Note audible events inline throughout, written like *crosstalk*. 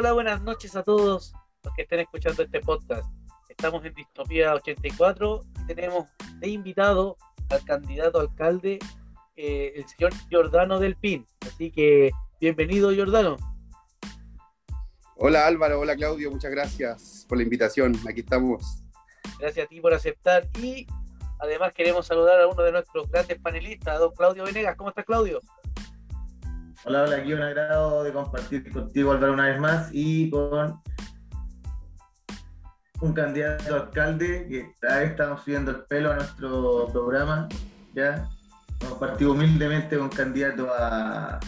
Hola, buenas noches a todos los que estén escuchando este podcast. Estamos en Distopía 84 y tenemos de invitado al candidato alcalde, eh, el señor Giordano del PIN. Así que bienvenido, Giordano. Hola Álvaro, hola Claudio, muchas gracias por la invitación. Aquí estamos. Gracias a ti por aceptar y además queremos saludar a uno de nuestros grandes panelistas, don Claudio Venegas. ¿Cómo estás, Claudio? Hola, hola, aquí un agrado de compartir contigo, Álvaro, una vez más y con un candidato alcalde que vez estamos subiendo el pelo a nuestro programa. Ya partido humildemente con candidato a,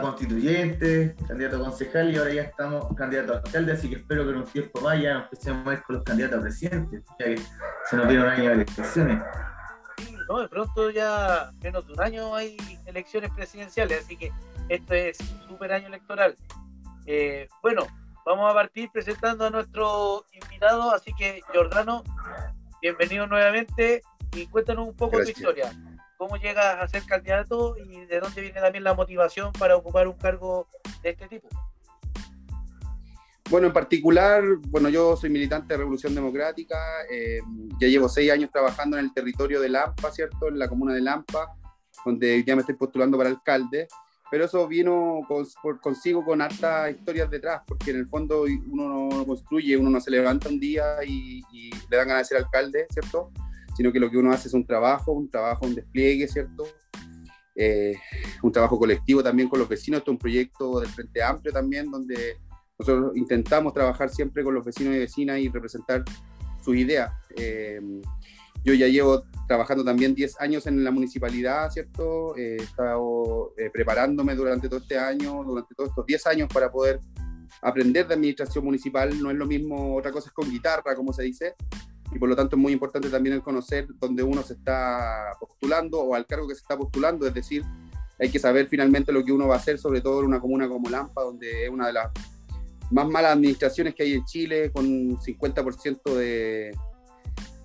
constituyente, candidato a concejal y ahora ya estamos candidato a alcalde, así que espero que en un tiempo más ya empecemos a ir con los candidatos a presidente, ya que se nos viene un año de elecciones. ¿no? De pronto ya menos de un año hay elecciones presidenciales, así que esto es súper año electoral. Eh, bueno, vamos a partir presentando a nuestro invitado, así que Jordano, bienvenido nuevamente y cuéntanos un poco Gracias. tu historia. ¿Cómo llegas a ser candidato y de dónde viene también la motivación para ocupar un cargo de este tipo? Bueno, en particular, bueno, yo soy militante de Revolución Democrática, eh, ya llevo seis años trabajando en el territorio de Lampa, ¿cierto? En la comuna de Lampa, donde ya me estoy postulando para alcalde, pero eso vino con- por- consigo con hartas historias detrás, porque en el fondo uno no construye, uno no se levanta un día y, y le dan ganas de ser alcalde, ¿cierto? Sino que lo que uno hace es un trabajo, un trabajo, un despliegue, ¿cierto? Eh, un trabajo colectivo también con los vecinos, esto es un proyecto del Frente Amplio también, donde nosotros intentamos trabajar siempre con los vecinos y vecinas y representar sus ideas. Eh, yo ya llevo trabajando también 10 años en la municipalidad, ¿cierto? Eh, he estado eh, preparándome durante todo este año, durante todos estos 10 años para poder aprender de administración municipal. No es lo mismo, otra cosa es con guitarra, como se dice, y por lo tanto es muy importante también el conocer dónde uno se está postulando o al cargo que se está postulando, es decir, hay que saber finalmente lo que uno va a hacer, sobre todo en una comuna como Lampa, donde es una de las más malas administraciones que hay en Chile, con un 50% de,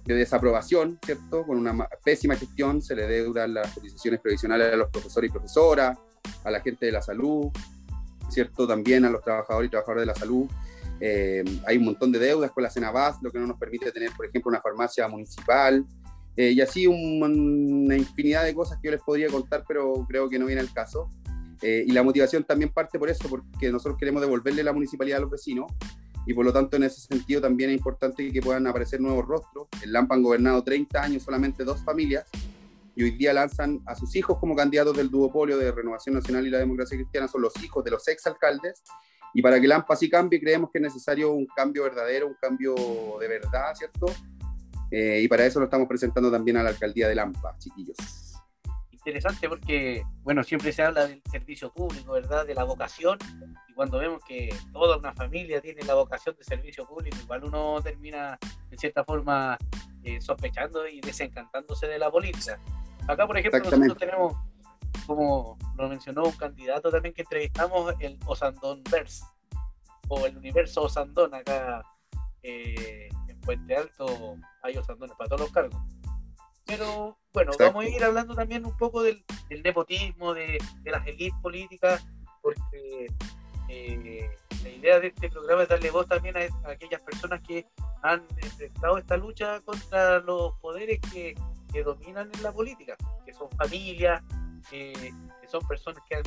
de desaprobación, ¿cierto? Con una ma- pésima gestión, se le deudan las cotizaciones previsionales a los profesores y profesoras, a la gente de la salud, ¿cierto? También a los trabajadores y trabajadoras de la salud. Eh, hay un montón de deudas con la Cenabas, lo que no nos permite tener, por ejemplo, una farmacia municipal, eh, y así un- una infinidad de cosas que yo les podría contar, pero creo que no viene al caso. Eh, y la motivación también parte por eso, porque nosotros queremos devolverle la municipalidad a los vecinos y por lo tanto en ese sentido también es importante que puedan aparecer nuevos rostros. En Lampa han gobernado 30 años solamente dos familias y hoy día lanzan a sus hijos como candidatos del duopolio de Renovación Nacional y la Democracia Cristiana, son los hijos de los exalcaldes. Y para que Lampa así cambie, creemos que es necesario un cambio verdadero, un cambio de verdad, ¿cierto? Eh, y para eso lo estamos presentando también a la alcaldía de Lampa, chiquillos. Interesante porque, bueno, siempre se habla del servicio público, ¿verdad? De la vocación. Y cuando vemos que toda una familia tiene la vocación de servicio público, igual uno termina, de cierta forma, eh, sospechando y desencantándose de la política. Acá, por ejemplo, nosotros tenemos, como lo mencionó un candidato también que entrevistamos, el Osandón Verse, o el universo Osandón. Acá eh, en Puente Alto hay Osandones para todos los cargos. Pero bueno, Exacto. vamos a ir hablando también un poco del, del nepotismo, de, de las élites políticas, porque eh, la idea de este programa es darle voz también a, a aquellas personas que han enfrentado esta lucha contra los poderes que, que dominan en la política, que son familias, que son personas que han,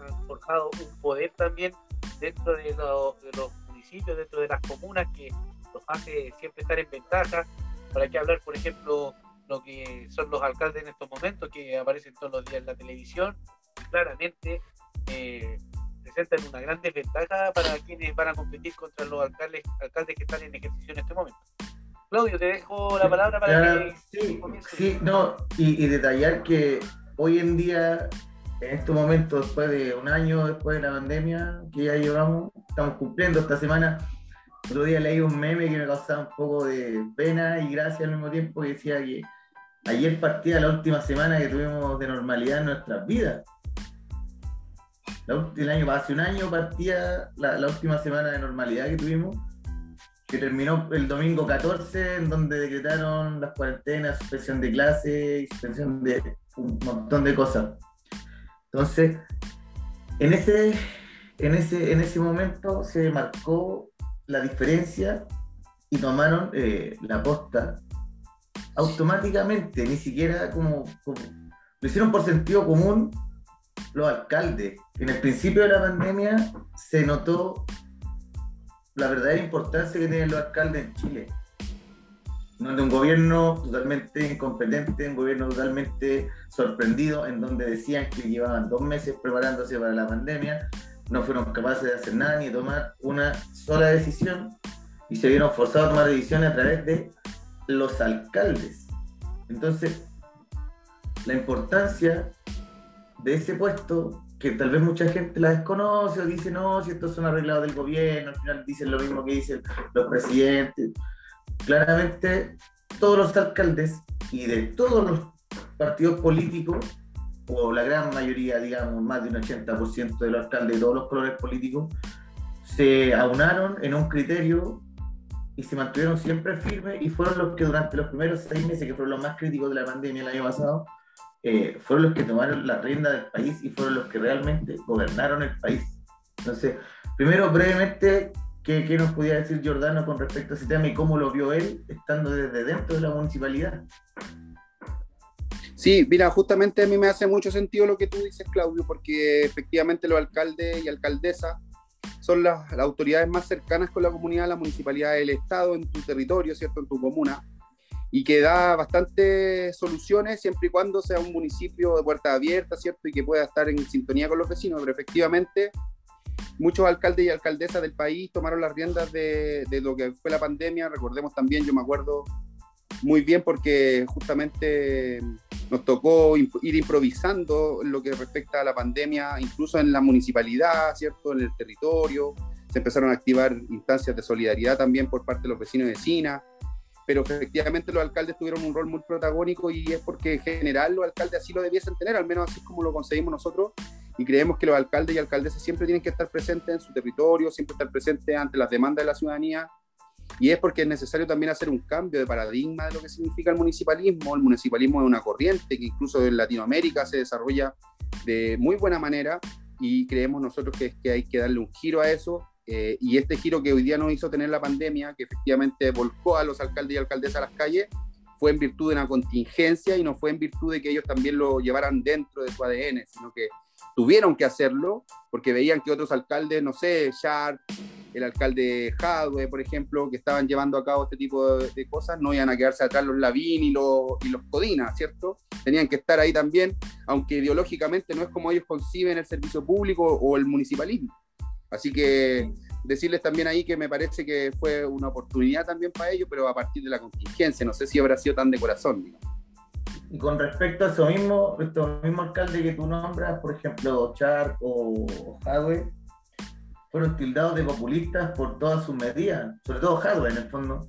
han forjado un poder también dentro de, lo- de los municipios, dentro de las comunas, que los hace siempre estar en ventaja. Para qué hablar, por ejemplo, lo que son los alcaldes en estos momentos, que aparecen todos los días en la televisión, claramente eh, presentan una gran desventaja para quienes van a competir contra los alcaldes, alcaldes que están en ejercicio en este momento. Claudio, te dejo la palabra para Ya, que sí, sí, no, y, y detallar que hoy en día, en estos momentos, después de un año después de la pandemia que ya llevamos, estamos cumpliendo esta semana. Otro día leí un meme que me causaba un poco de pena y gracia al mismo tiempo que decía que ayer partía la última semana que tuvimos de normalidad en nuestras vidas. La el año, hace un año partía la, la última semana de normalidad que tuvimos que terminó el domingo 14, en donde decretaron las cuarentenas, suspensión de clases, suspensión de un montón de cosas. Entonces, en ese, en ese, en ese momento se marcó la diferencia y tomaron eh, la posta automáticamente, ni siquiera como, lo hicieron por sentido común los alcaldes. En el principio de la pandemia se notó la verdadera importancia que tienen los alcaldes en Chile. Donde un gobierno totalmente incompetente, un gobierno totalmente sorprendido, en donde decían que llevaban dos meses preparándose para la pandemia, no fueron capaces de hacer nada ni tomar una sola decisión y se vieron forzados a tomar decisiones a través de los alcaldes. Entonces, la importancia de ese puesto, que tal vez mucha gente la desconoce o dice, no, si estos son arreglados del gobierno, al final dicen lo mismo que dicen los presidentes. Claramente, todos los alcaldes y de todos los partidos políticos, o la gran mayoría, digamos, más de un 80% de los alcaldes de todos los colores políticos, se aunaron en un criterio y se mantuvieron siempre firmes y fueron los que durante los primeros seis meses, que fueron los más críticos de la pandemia el año pasado, eh, fueron los que tomaron la rienda del país y fueron los que realmente gobernaron el país. Entonces, primero, brevemente, ¿qué, qué nos podía decir Giordano con respecto a ese tema y cómo lo vio él estando desde dentro de la municipalidad? Sí, mira, justamente a mí me hace mucho sentido lo que tú dices, Claudio, porque efectivamente los alcaldes y alcaldesas son las, autoridades más cercanas con la comunidad, la municipalidad del Estado en tu territorio, ¿cierto? En tu comuna, y que da bastantes soluciones siempre y cuando sea un municipio de puerta abierta, ¿cierto? Y que pueda estar en sintonía con los vecinos, pero efectivamente muchos alcaldes y alcaldesas del país tomaron las riendas de, de lo que fue la pandemia, recordemos también, yo me acuerdo muy bien porque justamente nos tocó ir improvisando en lo que respecta a la pandemia, incluso en la municipalidad, ¿cierto? En el territorio. Se empezaron a activar instancias de solidaridad también por parte de los vecinos y vecinas. Pero efectivamente los alcaldes tuvieron un rol muy protagónico y es porque en general los alcaldes así lo debiesen tener, al menos así como lo conseguimos nosotros. Y creemos que los alcaldes y alcaldesas siempre tienen que estar presentes en su territorio, siempre estar presentes ante las demandas de la ciudadanía y es porque es necesario también hacer un cambio de paradigma de lo que significa el municipalismo. El municipalismo es una corriente que incluso en Latinoamérica se desarrolla de muy buena manera y creemos nosotros que, es que hay que darle un giro a eso. Eh, y este giro que hoy día nos hizo tener la pandemia, que efectivamente volcó a los alcaldes y alcaldesas a las calles, fue en virtud de una contingencia y no fue en virtud de que ellos también lo llevaran dentro de su ADN, sino que tuvieron que hacerlo porque veían que otros alcaldes, no sé, Sharp, el alcalde Jadwe, por ejemplo, que estaban llevando a cabo este tipo de, cosas, no iban a quedarse atrás los Lavín y los, y los Codina, ¿cierto? Tenían que estar ahí también, aunque ideológicamente no es como ellos conciben el servicio público o el municipalismo. Así que decirles también ahí que me parece que fue una oportunidad también para ellos, pero a partir de la contingencia, no sé si habrá sido tan de corazón. Y con respecto a eso mismo, estos mismos alcaldes que tú nombras, por ejemplo, Char o Jadwe, fueron tildados de populistas por todas sus medidas, sobre todo Hardware en el fondo.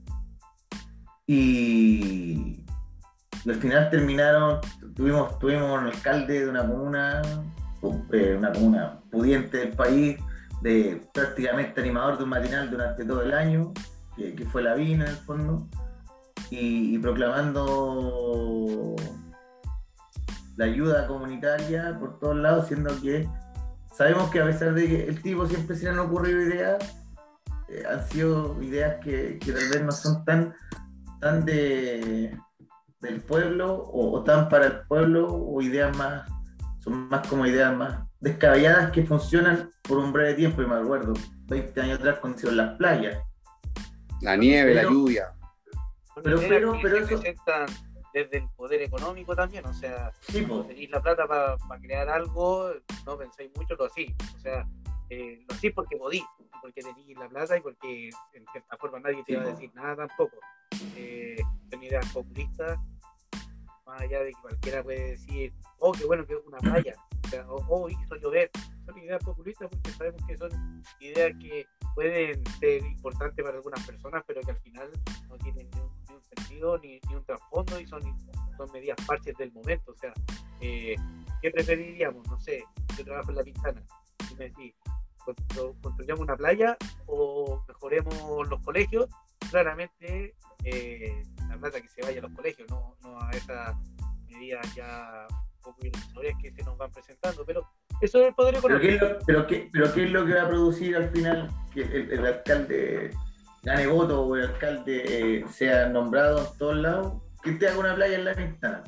Y, al final terminaron, tuvimos, tuvimos un alcalde de una comuna, eh, una comuna pudiente del país, de prácticamente animador de un matinal durante todo el año, que, fue la Vina en el fondo, y proclamando la ayuda comunitaria por todos lados, siendo que sabemos que a pesar de que el tipo siempre se le han ocurrido ideas, eh, han sido ideas que, tal vez no son tan, tan de, del pueblo o, tan para el pueblo o ideas más, son más como ideas más descabelladas que funcionan por un breve tiempo, y me acuerdo, 20 años atrás cuando hicieron las playas. La nieve, la lluvia. Pero, pero, pero eso desde el poder económico también, o sea, tenéis la plata para crear algo, no pensáis mucho, lo así, o sea, eh, lo así porque podís, porque tenéis la plata y porque en cierta forma nadie te va a decir nada tampoco. Eh, son ideas populistas, más allá de que cualquiera puede decir, oh, qué bueno que es una playa, o sea, oh, oh hizo llover, son ideas populistas porque sabemos que son ideas que pueden ser importantes para algunas personas, pero que al final no tienen sentido ni, un trasfondo y son, son medidas parches del momento. O sea, eh, ¿qué preferiríamos? No sé, yo trabajo en la pintana y me decís, construyamos una playa o mejoremos los colegios, claramente eh, la plata que se vaya a los colegios, no, no a esas medidas ya un poco ilusorias que se nos van presentando, pero Eso es el poder ¿Pero qué económico. pero qué, pero qué es lo que va a producir al final que el, el alcalde gane voto o el alcalde eh, sea nombrado en todos lados? Que te haga una playa en la ventana.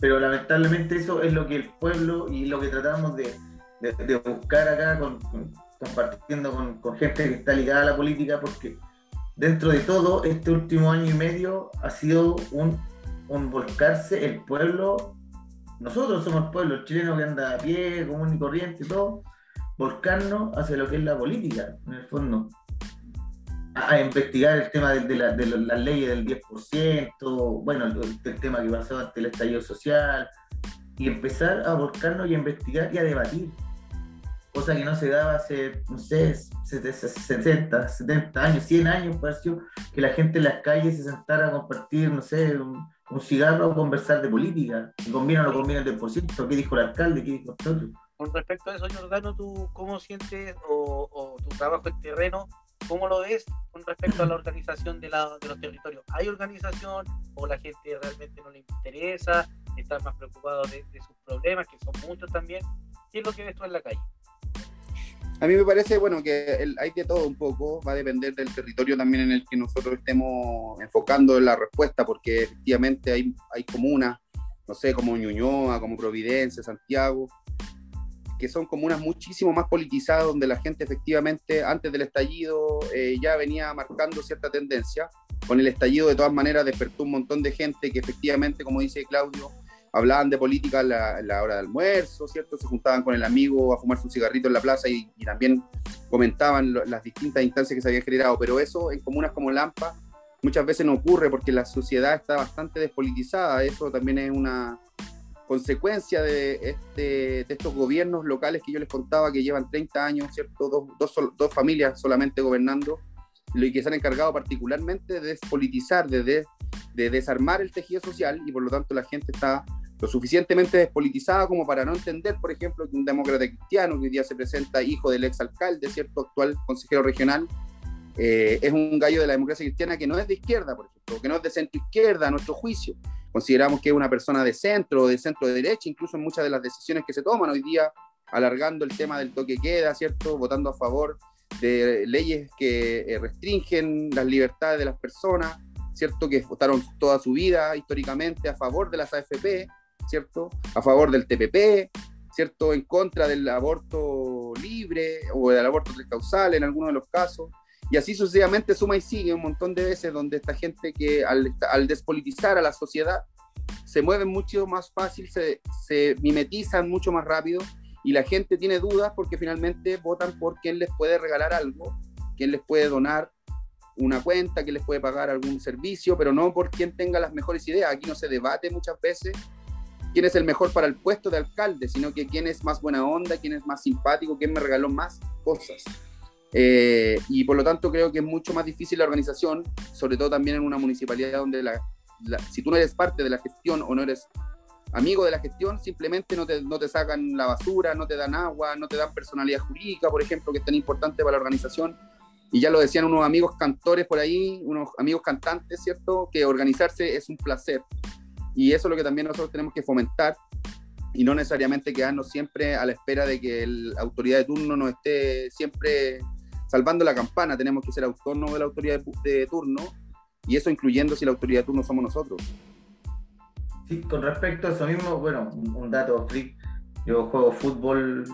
Pero lamentablemente eso es lo que el pueblo y lo que tratamos de, de- buscar acá, compartiendo con, gente que está ligada a la política, porque dentro de todo, este último año y medio ha sido un, un volcarse el pueblo. Nosotros somos el pueblo, el chileno que anda a pie, común y corriente todo, volcarnos hacia lo que es la política, en el fondo. A, investigar el tema de, de la- de las leyes del 10%, bueno, el, el tema que pasó ante el estallido social, y empezar a volcarnos y a investigar y a debatir. Cosa que no se daba hace, no sé, 60, 70 años, 100 años, pareció que la gente en las calles se sentara a compartir, no sé, un, un cigarro o conversar de política. Si conviene o no conviene el 10%, qué dijo el alcalde, qué dijo el otro. Con respecto a eso, Jordano, ¿tú cómo sientes o, o tu trabajo en terreno, cómo lo ves con respecto a la organización de, los territorios? ¿Hay organización o la gente realmente no le interesa? ¿Están más preocupados de, sus problemas, que son muchos también? ¿Qué es lo que ves tú en la calle? A mí me parece, bueno, que hay de todo un poco, va a depender del territorio también en el que nosotros estemos enfocando la respuesta, porque efectivamente hay, hay comunas, no sé, como Ñuñoa, como Providencia, Santiago, que son comunas muchísimo más politizadas, donde la gente efectivamente antes del estallido eh, ya venía marcando cierta tendencia. Con el estallido de todas maneras despertó un montón de gente que efectivamente, como dice Claudio, hablaban de política a la, hora de almuerzo, ¿cierto? Se juntaban con el amigo a fumarse un cigarrito en la plaza y, también comentaban las distintas instancias que se habían generado. Pero eso en comunas como Lampa muchas veces no ocurre porque la sociedad está bastante despolitizada. Eso también es una consecuencia de, este, de estos gobiernos locales que yo les contaba que llevan 30 años, ¿cierto? Dos, dos, familias solamente gobernando y que se han encargado particularmente de despolitizar, de, de, de desarmar el tejido social y por lo tanto la gente está lo suficientemente despolitizada como para no entender, por ejemplo, que un demócrata cristiano que hoy día se presenta hijo del exalcalde, ¿cierto? Actual consejero regional, eh, es un gallo de la democracia cristiana que no es de izquierda, por ejemplo, que no es de centro izquierda a nuestro juicio. Consideramos que es una persona de centro de centro derecha, incluso en muchas de las decisiones que se toman hoy día, alargando el tema del toque queda, ¿cierto? Votando a favor de leyes que eh, restringen las libertades de las personas, ¿cierto? Que votaron toda su vida históricamente a favor de las AFP, ¿cierto? A favor del TPP, ¿cierto? En contra del aborto libre o del aborto causal en algunos de los casos. Y así sucesivamente suma y sigue un montón de veces donde esta gente que al, al despolitizar a la sociedad se mueven mucho más fácil, se, se mimetizan mucho más rápido y la gente tiene dudas porque finalmente votan por quien les puede regalar algo, quien les puede donar una cuenta, quien les puede pagar algún servicio, pero no por quien tenga las mejores ideas. Aquí no se debate muchas veces quién es el mejor para el puesto de alcalde, sino que quién es más buena onda, quién es más simpático, quién me regaló más cosas. Eh, y por lo tanto creo que es mucho más difícil la organización, sobre todo también en una municipalidad donde la, la, si tú no eres parte de la gestión o no eres amigo de la gestión, simplemente no te, no te sacan la basura, no te dan agua, no te dan personalidad jurídica, por ejemplo, que es tan importante para la organización. Y ya lo decían unos amigos cantores por ahí, unos amigos cantantes, ¿cierto? Que organizarse es un placer. Y eso es lo que también nosotros tenemos que fomentar y no necesariamente quedarnos siempre a la espera de que la autoridad de turno nos esté siempre salvando la campana. Tenemos que ser autónomos de la autoridad de, de turno y eso incluyendo si la autoridad de turno somos nosotros. Sí, con respecto a eso mismo, bueno, un, dato freak. Yo juego fútbol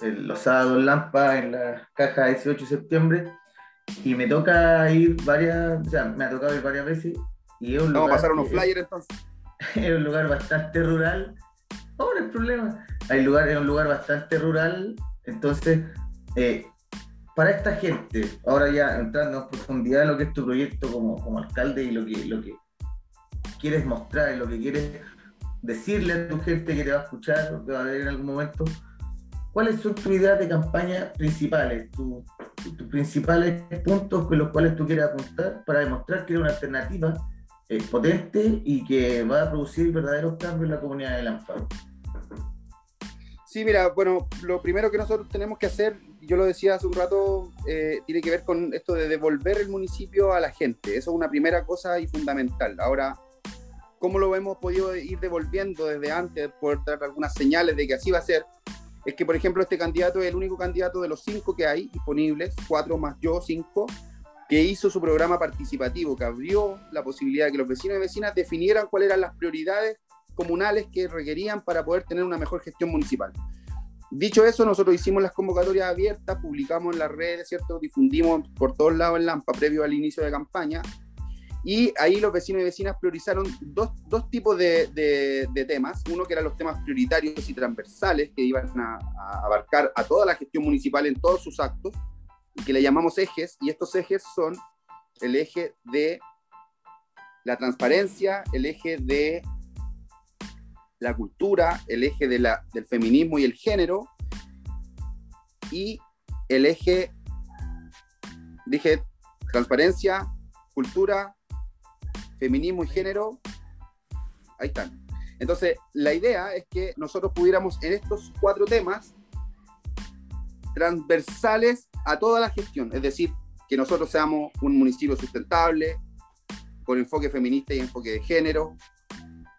el, los sábados en Lampa, en la caja 18 de septiembre, y me toca ir varias, o sea, me ha tocado ir varias veces. Y es un Vamos a lugar pasar unos flyers entonces. *laughs* es un lugar bastante rural. No, no hay problema. Hay lugar, es un lugar bastante rural. Entonces, eh, para esta gente, ahora ya entrando en profundidad en lo que es tu proyecto como, como alcalde y lo que, lo que quieres mostrar y lo que quieres decirle a tu gente que te va a escuchar o que va a ver en algún momento, ¿cuáles son tus ideas de campaña principales? Tu- tu- tus principales puntos con los cuales tú quieres apuntar para demostrar que eres una alternativa eh, potente y que va a producir verdaderos cambios en la comunidad de Lampa. Sí, mira, bueno, lo primero que nosotros tenemos que hacer, yo lo decía hace un rato, eh, tiene que ver con esto de devolver el municipio a la gente. Eso es una primera cosa y fundamental. Ahora, ¿cómo lo hemos podido ir devolviendo desde antes, por dar algunas señales de que así va a ser? es que, por ejemplo, este candidato es el único candidato de los cinco que hay disponibles, cuatro más yo, cinco, que hizo su programa participativo, que abrió la posibilidad de que los vecinos y vecinas definieran cuáles eran las prioridades comunales que requerían para poder tener una mejor gestión municipal. Dicho eso, nosotros hicimos las convocatorias abiertas, publicamos en las redes, ¿cierto? Difundimos por todos lados en Lampa previo al inicio de campaña. Y ahí los vecinos y vecinas priorizaron dos, dos tipos de, de, temas. Uno que eran los temas prioritarios y transversales que iban a, a, abarcar a toda la gestión municipal en todos sus actos, que le llamamos ejes. Y estos ejes son el eje de la transparencia, el eje de la cultura, el eje del feminismo y el género, y el eje, dije, transparencia, cultura, feminismo y género, ahí están. Entonces, la idea es que nosotros pudiéramos en estos cuatro temas transversales a toda la gestión, es decir, que nosotros seamos un municipio sustentable, con enfoque feminista y enfoque de género,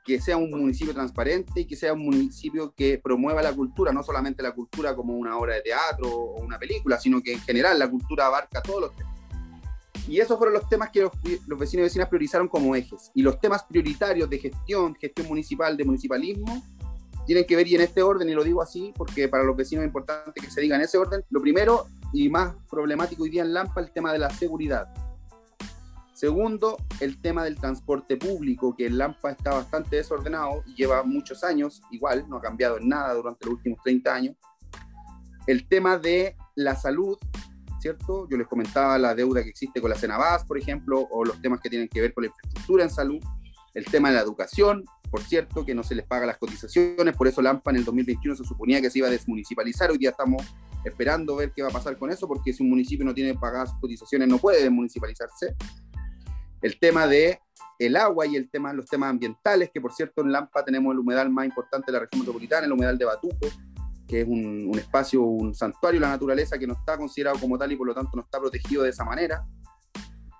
que sea un municipio transparente y que sea un municipio que promueva la cultura, no solamente la cultura como una obra de teatro o una película, sino que en general la cultura abarca todos los temas. Y esos fueron los temas que los, vecinos y vecinas priorizaron como ejes. Y los temas prioritarios de gestión, gestión municipal, de municipalismo, tienen que ver, y en este orden, y lo digo así, porque para los vecinos es importante que se diga en ese orden, lo primero y más problemático hoy día en Lampa, el tema de la seguridad Segundo, el tema del transporte público, que en Lampa está bastante desordenado y lleva muchos años, igual, no ha cambiado en nada durante los últimos 30 años. El tema de la salud, ¿cierto? Yo les comentaba la deuda que existe con la Cenabas, por ejemplo, o los temas que tienen que ver con la infraestructura en salud. El tema de la educación, por cierto, que no se les paga las cotizaciones, por eso Lampa en el 2021 se suponía que se iba a desmunicipalizar, hoy día estamos esperando ver qué va a pasar con eso, porque si un municipio no tiene pagadas cotizaciones no puede desmunicipalizarse el tema de el agua y el tema, los temas ambientales, que por cierto en Lampa tenemos el humedal más importante de la región metropolitana, el humedal de Batuco, que es un, espacio, un santuario de la naturaleza que no está considerado como tal y por lo tanto no está protegido de esa manera.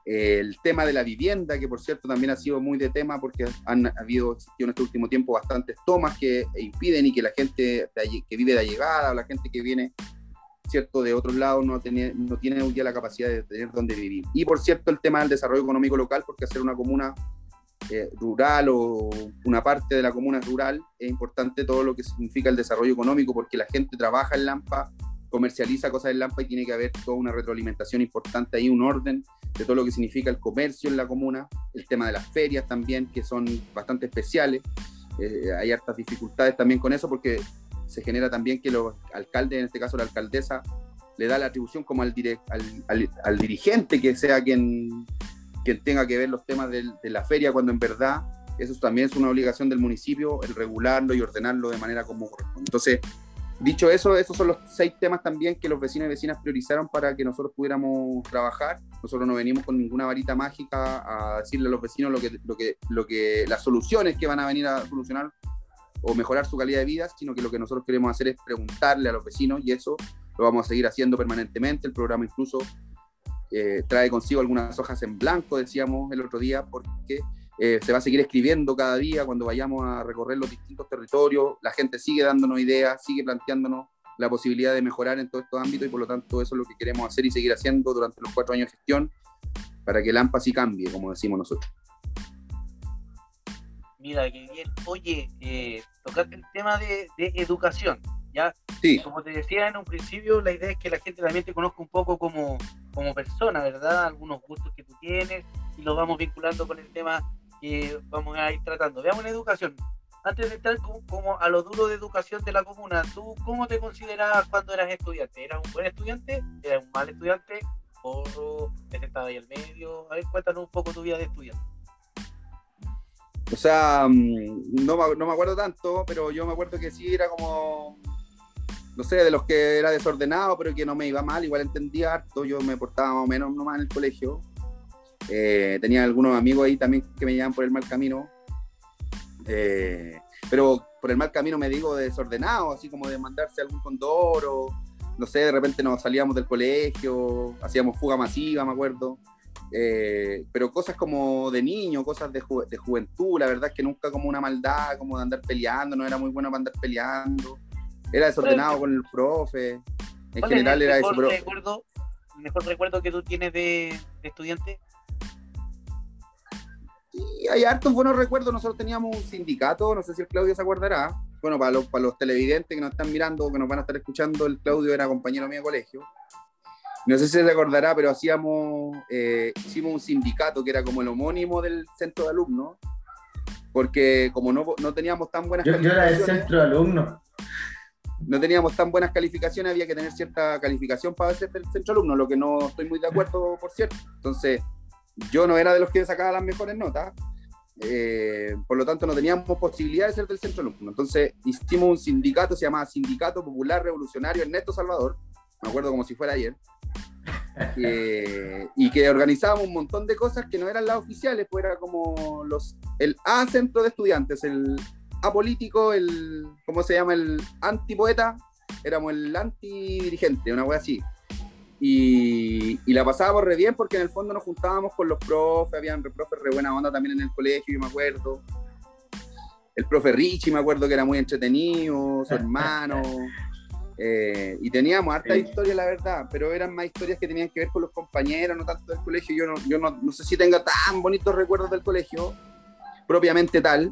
El tema de la vivienda, que por cierto también ha sido muy de tema porque han habido en este último tiempo bastantes tomas que impiden y que la gente que vive de allegada o la gente que viene ¿cierto? De otros lados no, tiene, no tiene hoy día la capacidad de tener donde vivir. Y por cierto, el tema del desarrollo económico local, porque hacer una comuna eh, rural o una parte de la comuna rural es importante todo lo que significa el desarrollo económico, porque la gente trabaja en Lampa, comercializa cosas en Lampa y tiene que haber toda una retroalimentación importante ahí, un orden de todo lo que significa el comercio en la comuna, el tema de las ferias también, que son bastante especiales. Eh, hay hartas dificultades también con eso porque se genera también que los alcaldes, en este caso la alcaldesa, le da la atribución como al, al, al, dirigente que sea quien, quien, tenga que ver los temas de, la feria, cuando en verdad eso también es una obligación del municipio, el regularlo y ordenarlo de manera como corresponde. Entonces, dicho eso, esos son los seis temas también que los vecinos y vecinas priorizaron para que nosotros pudiéramos trabajar. Nosotros no venimos con ninguna varita mágica a decirle a los vecinos lo que, lo que, lo que, las soluciones que van a venir a solucionar o mejorar su calidad de vida, sino que lo que nosotros queremos hacer es preguntarle a los vecinos y eso lo vamos a seguir haciendo permanentemente. El programa incluso eh, trae consigo algunas hojas en blanco, decíamos el otro día, porque eh, se va a seguir escribiendo cada día cuando vayamos a recorrer los distintos territorios. La gente sigue dándonos ideas, sigue planteándonos la posibilidad de mejorar en todos estos ámbitos y por lo tanto eso es lo que queremos hacer y seguir haciendo durante los cuatro años de gestión para que el AMPA sí cambie, como decimos nosotros. Mira, que bien. Oye, eh, tocaste el tema de, educación, ¿ya? Sí. Como te decía en un principio, la idea es que la gente también te conozca un poco como, como persona, ¿verdad? Algunos gustos que tú tienes y los vamos vinculando con el tema que vamos a ir tratando. Veamos la educación. Antes de entrar como, a lo duro de educación de la comuna, ¿tú cómo te considerabas cuando eras estudiante? ¿Eras un buen estudiante? ¿Eras un mal estudiante? ¿O te estabas ahí al medio? A ver, cuéntanos un poco tu vida de estudiante. O sea, mm, no, no me acuerdo tanto, pero yo me acuerdo que sí era como, no sé, de los que era desordenado, pero que no me iba mal, igual entendía harto, yo me portaba más o menos nomás en el colegio. Eh, tenía algunos amigos ahí también que me llevaban por el mal camino. Eh, pero por el mal camino me digo desordenado, así como de mandarse algún condor o no sé, de repente nos salíamos del colegio, hacíamos fuga masiva, me acuerdo. Eh, pero cosas como de niño, cosas de, de, juventud, la verdad es que nunca como una maldad, como de andar peleando, no era muy bueno para andar peleando. Era desordenado con el profe. En general era eso. Recuerdo, ¿El mejor recuerdo que tú tienes de, de estudiante? Sí, hay hartos buenos recuerdos. Nosotros teníamos un sindicato, no sé si el Claudio se acordará. Bueno, para los, para los televidentes que nos están mirando, que nos van a estar escuchando, el Claudio era compañero mío de colegio. No sé si se acordará, pero hacíamos, eh, hicimos un sindicato que era como el homónimo del centro de alumnos, porque como no, no teníamos tan buenas yo, yo era del centro de alumnos no teníamos tan buenas calificaciones, había que tener cierta calificación para ser del centro alumno, lo que no estoy muy de acuerdo, por cierto. Entonces, yo no era de los que sacaba las mejores notas, eh, por lo tanto no teníamos posibilidad de ser del centro alumno. Entonces, hicimos un sindicato, se llamaba Sindicato Popular Revolucionario Ernesto Salvador, me acuerdo como si fuera ayer, y que organizábamos un montón de cosas que no eran las oficiales, pues era como los, el A Centro de Estudiantes, el apolítico, el, ¿cómo se llama? El antipoeta, éramos el antidirigente, una wea así. Y, y, la pasábamos re bien porque en el fondo nos juntábamos con los profes, habían profes re buena onda también en el colegio, yo me acuerdo. El profe Richie, me acuerdo que era muy entretenido, su *laughs* hermano. Eh, y teníamos harta historia, la verdad, pero eran más historias que tenían que ver con los compañeros, no tanto del colegio. Yo no, yo no, no sé si tenga tan bonitos recuerdos del colegio, propiamente tal,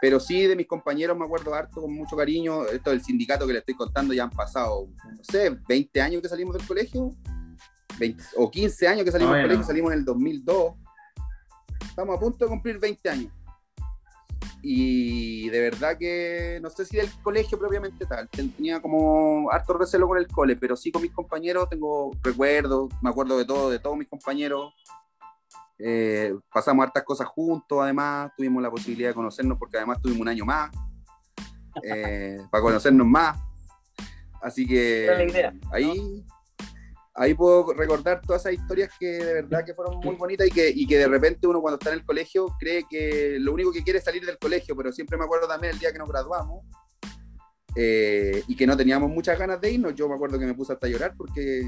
pero sí, de mis compañeros me acuerdo harto con mucho cariño. Esto del sindicato que le estoy contando ya han pasado, no sé, 20 años que salimos del colegio. 20, o 15 años que salimos del colegio, salimos en el 2002. Estamos a punto de cumplir 20 años. Y de verdad que no sé si del colegio propiamente tal. Tenía como harto recelo con el cole, pero sí con mis compañeros tengo recuerdos, me acuerdo de todo, de todos mis compañeros. Eh, pasamos hartas cosas juntos, además, tuvimos la posibilidad de conocernos porque además tuvimos un año más eh, *laughs* para conocernos más. Así que ahí, ahí puedo recordar todas esas historias que de verdad que fueron muy bonitas y que, y que de repente uno cuando está en el colegio cree que lo único que quiere es salir del colegio, pero siempre me acuerdo también el día que nos graduamos. Eh, y que no teníamos muchas ganas de irnos, yo me acuerdo que me puse hasta llorar porque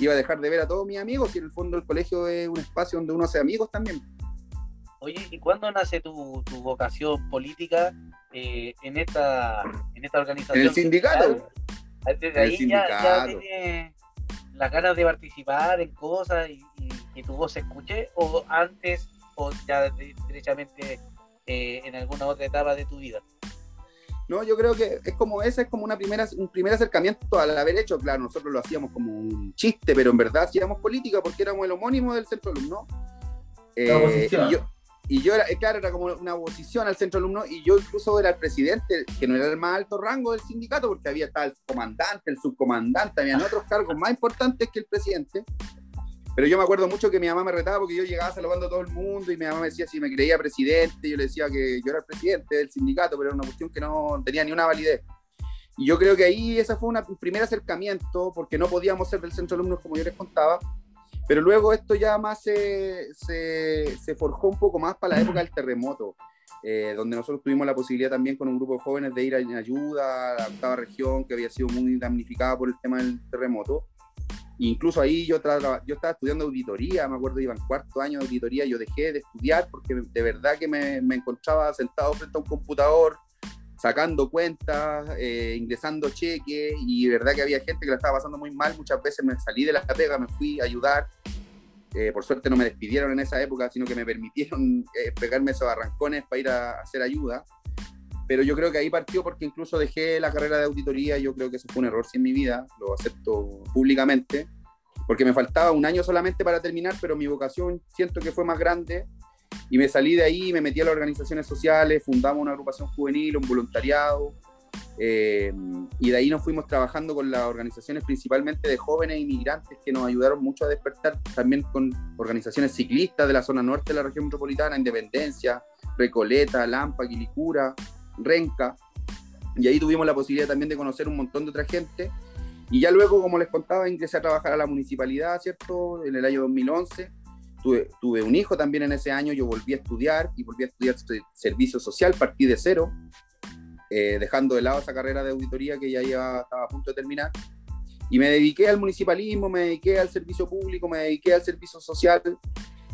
iba a dejar de ver a todos mis amigos y en el fondo el colegio es un espacio donde uno hace amigos también. Oye, ¿y cuándo nace tu, vocación política eh, en, esta, en esta organización? En el sindicato. Desde ahí ya, ya tiene las ganas de participar en cosas y, que tu voz se escuche, o antes, o ya derechamente eh, en alguna otra etapa de tu vida. No, yo creo que es como esa, es como una primera, un primer acercamiento al haber hecho, claro, nosotros lo hacíamos como un chiste, pero en verdad hacíamos política porque éramos el homónimo del centro alumno. Eh, y yo, y yo era, eh, claro, era como una oposición al centro alumno y yo incluso era el presidente, que no era el más alto rango del sindicato porque había el comandante, el subcomandante, habían otros cargos más importantes que el presidente. Pero yo me acuerdo mucho que mi mamá me retaba porque yo llegaba saludando a todo el mundo y mi mamá me decía si me creía presidente, yo le decía que yo era el presidente del sindicato, pero era una cuestión que no tenía ni una validez. Y yo creo que ahí ese fue un primer acercamiento, porque no podíamos ser del centro de alumnos como yo les contaba, pero luego esto ya más se, se, se forjó un poco más para la época del terremoto, eh, donde nosotros tuvimos la posibilidad también con un grupo de jóvenes de ir en ayuda a la octava región que había sido muy damnificada por el tema del terremoto. Incluso ahí yo, yo estaba estudiando auditoría, me acuerdo, iba en cuarto año de auditoría, yo dejé de estudiar porque de verdad que me, me encontraba sentado frente a un computador, sacando cuentas, eh, ingresando cheques, y verdad que había gente que la estaba pasando muy mal, muchas veces me salí de la pega, me fui a ayudar, eh, por suerte no me despidieron en esa época, sino que me permitieron eh, pegarme esos arrancones para ir a hacer ayuda. Pero yo creo que ahí partió porque incluso dejé la carrera de auditoría, yo creo que eso fue un error sí en mi vida, lo acepto públicamente, porque me faltaba un año solamente para terminar, pero mi vocación siento que fue más grande y me salí de ahí, me metí a las organizaciones sociales, fundamos una agrupación juvenil, un voluntariado, eh, y de ahí nos fuimos trabajando con las organizaciones principalmente de jóvenes inmigrantes que nos ayudaron mucho a despertar, también con organizaciones ciclistas de la zona norte de la región metropolitana, Independencia, Recoleta, Lampa, Quilicura, Renca, y ahí tuvimos la posibilidad también de conocer un montón de otra gente. Y ya luego, como les contaba, ingresé a trabajar a la municipalidad, ¿cierto? En el año 2011. Tuve, tuve un hijo también en ese año, yo volví a estudiar y volví a estudiar servicio social, partí de cero, eh, dejando de lado esa carrera de auditoría que ya estaba a punto de terminar. Y me dediqué al municipalismo, me dediqué al servicio público, me dediqué al servicio social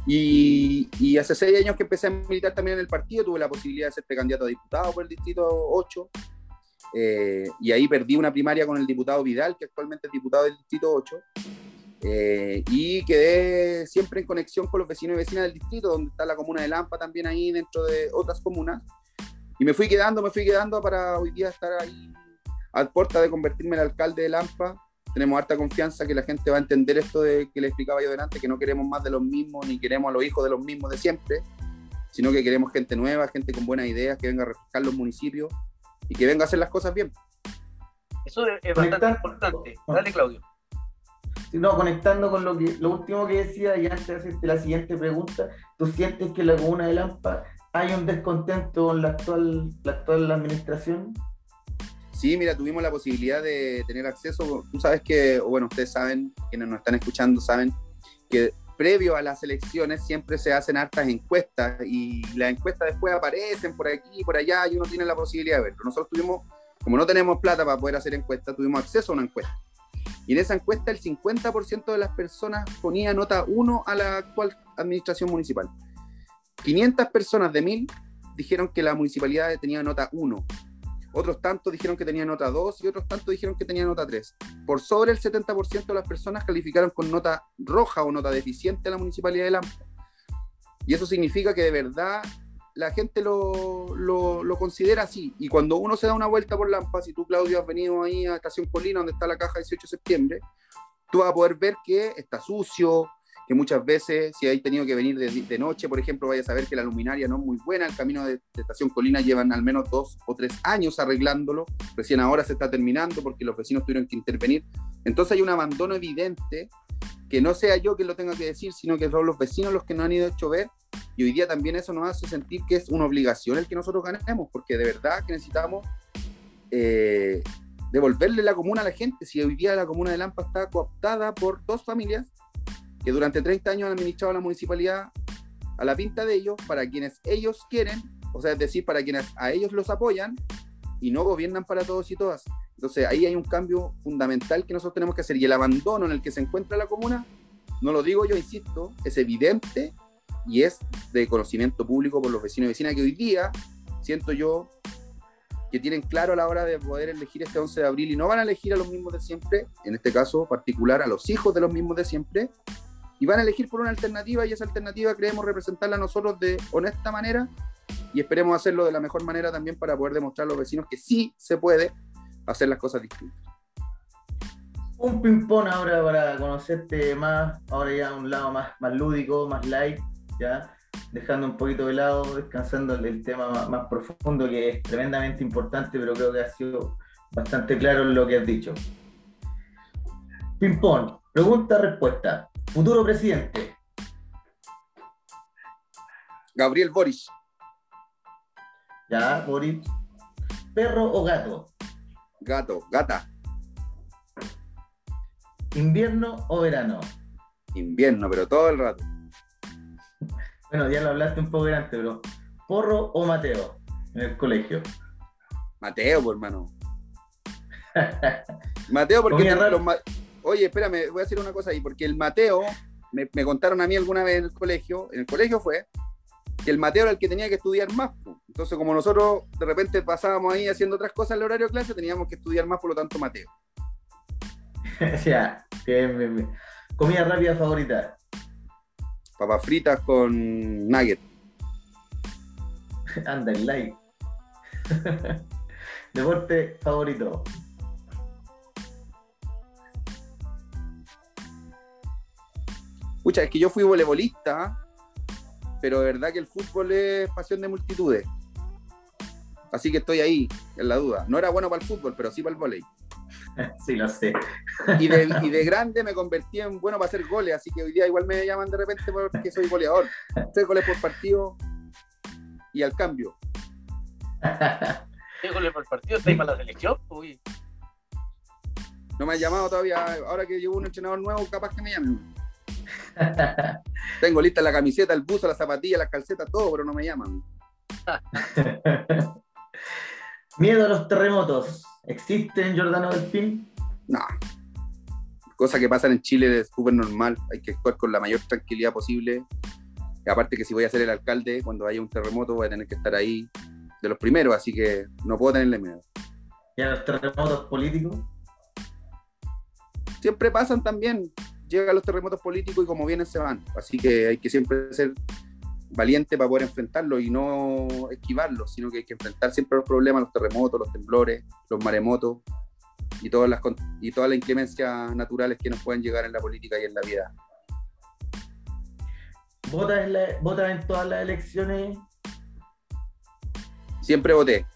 y, hace seis años que empecé a militar también en el partido, tuve la posibilidad de ser precandidato a diputado por el distrito 8. eh, y ahí perdí una primaria con el diputado Vidal, que actualmente es diputado del Distrito 8, eh, y quedé siempre en conexión con los vecinos y vecinas del distrito, donde está la comuna de Lampa también ahí dentro de otras comunas. Y me fui quedando, me fui quedando para hoy día estar ahí a puerta de convertirme en alcalde de Lampa. Tenemos harta confianza que la gente va a entender esto de que le explicaba yo delante, que no queremos más de los mismos, ni queremos a los hijos de los mismos de siempre, sino que queremos gente nueva, gente con buenas ideas, que venga a refrescar los municipios y que venga a hacer las cosas bien. Eso es bastante importante. Dale, Claudio. No, conectando con lo, que, lo último que decía y antes de hacerte la siguiente pregunta, ¿tú sientes que en la comuna de Lampa hay un descontento con la actual, la actual administración? Sí, mira, tuvimos la posibilidad de tener acceso. Tú sabes que, bueno, ustedes saben, quienes nos están escuchando saben que previo a las elecciones siempre se hacen hartas encuestas y las encuestas después aparecen por aquí y por allá y uno tiene la posibilidad de verlo. Nosotros tuvimos, como no tenemos plata para poder hacer encuestas, tuvimos acceso a una encuesta. Y en esa encuesta el 50% de las personas ponía nota 1 a la actual administración municipal. 500 personas de 1000 dijeron que la municipalidad tenía nota 1. Otros tantos dijeron que tenía nota 2 y otros tantos dijeron que tenía nota 3. Por sobre el 70% de las personas calificaron con nota roja o nota deficiente a la municipalidad de Lampa. Y eso significa que de verdad la gente lo, lo, considera así. Y cuando uno se da una vuelta por Lampa, si tú, Claudio, has venido ahí a Estación Colina, donde está la caja 18 de septiembre, tú vas a poder ver que está sucio, que muchas veces, si hay tenido que venir de, noche, por ejemplo, vaya a saber que la luminaria no es muy buena. El camino de, de, Estación Colina llevan al menos dos o tres años arreglándolo. Recién ahora se está terminando porque los vecinos tuvieron que intervenir. Entonces hay un abandono evidente que no sea yo quien lo tenga que decir, sino que son los vecinos los que nos han ido hecho ver. Y hoy día también eso nos hace sentir que es una obligación el que nosotros ganemos, porque de verdad que necesitamos eh, devolverle la comuna a la gente. Si hoy día la comuna de Lampa está cooptada por dos familias que durante 30 años han administrado la municipalidad a la pinta de ellos, para quienes ellos quieren, o sea, es decir, para quienes a ellos los apoyan y no gobiernan para todos y todas. Entonces ahí hay un cambio fundamental que nosotros tenemos que hacer y el abandono en el que se encuentra la comuna, no lo digo yo, insisto, es evidente y es de conocimiento público por los vecinos y vecinas que hoy día siento yo que tienen claro a la hora de poder elegir este 11 de abril y no van a elegir a los mismos de siempre, en este caso particular a los hijos de los mismos de siempre, y van a elegir por una alternativa y esa alternativa creemos representarla nosotros de honesta manera y esperemos hacerlo de la mejor manera también para poder demostrar a los vecinos que sí se puede hacer las cosas distintas. Un ping-pong ahora para conocerte más, ahora ya un lado más, más lúdico, más light, ya dejando un poquito de lado, descansando el, tema más, profundo que es tremendamente importante, pero creo que ha sido bastante claro lo que has dicho. Ping-pong, pregunta-respuesta. Futuro presidente. Gabriel Boris. Ya, Boris. ¿Perro o gato? Gato, gata. ¿Invierno o verano? Invierno, pero todo el rato. *laughs* Bueno, ya lo hablaste un poco antes, pero ¿porro o Mateo en el colegio? Mateo, pues, hermano. *laughs* Mateo, porque Oye, espérame, voy a decir una cosa ahí, porque el Mateo, me, me, contaron a mí alguna vez en el colegio, en el colegio fue, que el Mateo era el que tenía que estudiar más. Entonces, como nosotros de repente pasábamos ahí haciendo otras cosas en el horario de clase, teníamos que estudiar más, por lo tanto, Mateo. *laughs* ya, bien, bien, bien. Comida rápida favorita. Papas fritas con nugget. *laughs* Anda, el like. *laughs* Deporte favorito. Pucha, es que yo fui voleibolista pero de verdad que el fútbol es pasión de multitudes. Así que estoy ahí, en la duda. No era bueno para el fútbol, pero sí para el voleibol. *laughs* Sí, lo sé. Y de, *laughs* grande me convertí en bueno para hacer goles, así que hoy día igual me llaman de repente porque soy goleador. Tres goles por partido y al cambio. *laughs* ¿Qué goles por partido? ¿Estáis para la selección? Uy. No me ha llamado todavía. Ahora que llevo un entrenador nuevo, capaz que me llamen. Tengo lista la camiseta, el buzo, la zapatilla, las calcetas, todo, pero no me llaman. *laughs* Miedo a los terremotos. ¿Existen Jordano del Pin? No. Cosa que pasa en Chile es súper normal. Hay que actuar con la mayor tranquilidad posible. Y aparte que si voy a ser el alcalde, cuando haya un terremoto voy a tener que estar ahí de los primeros, así que no puedo tenerle miedo. ¿Y a los terremotos políticos? Siempre pasan también. Llegan los terremotos políticos y como vienen se van. Así que hay que siempre ser valiente para poder enfrentarlo y no esquivarlos, sino que hay que enfrentar siempre los problemas, los terremotos, los temblores, los maremotos y todas las, y todas las inclemencias naturales que nos pueden llegar en la política y en la vida. ¿Votas en, en todas las elecciones? Siempre voté.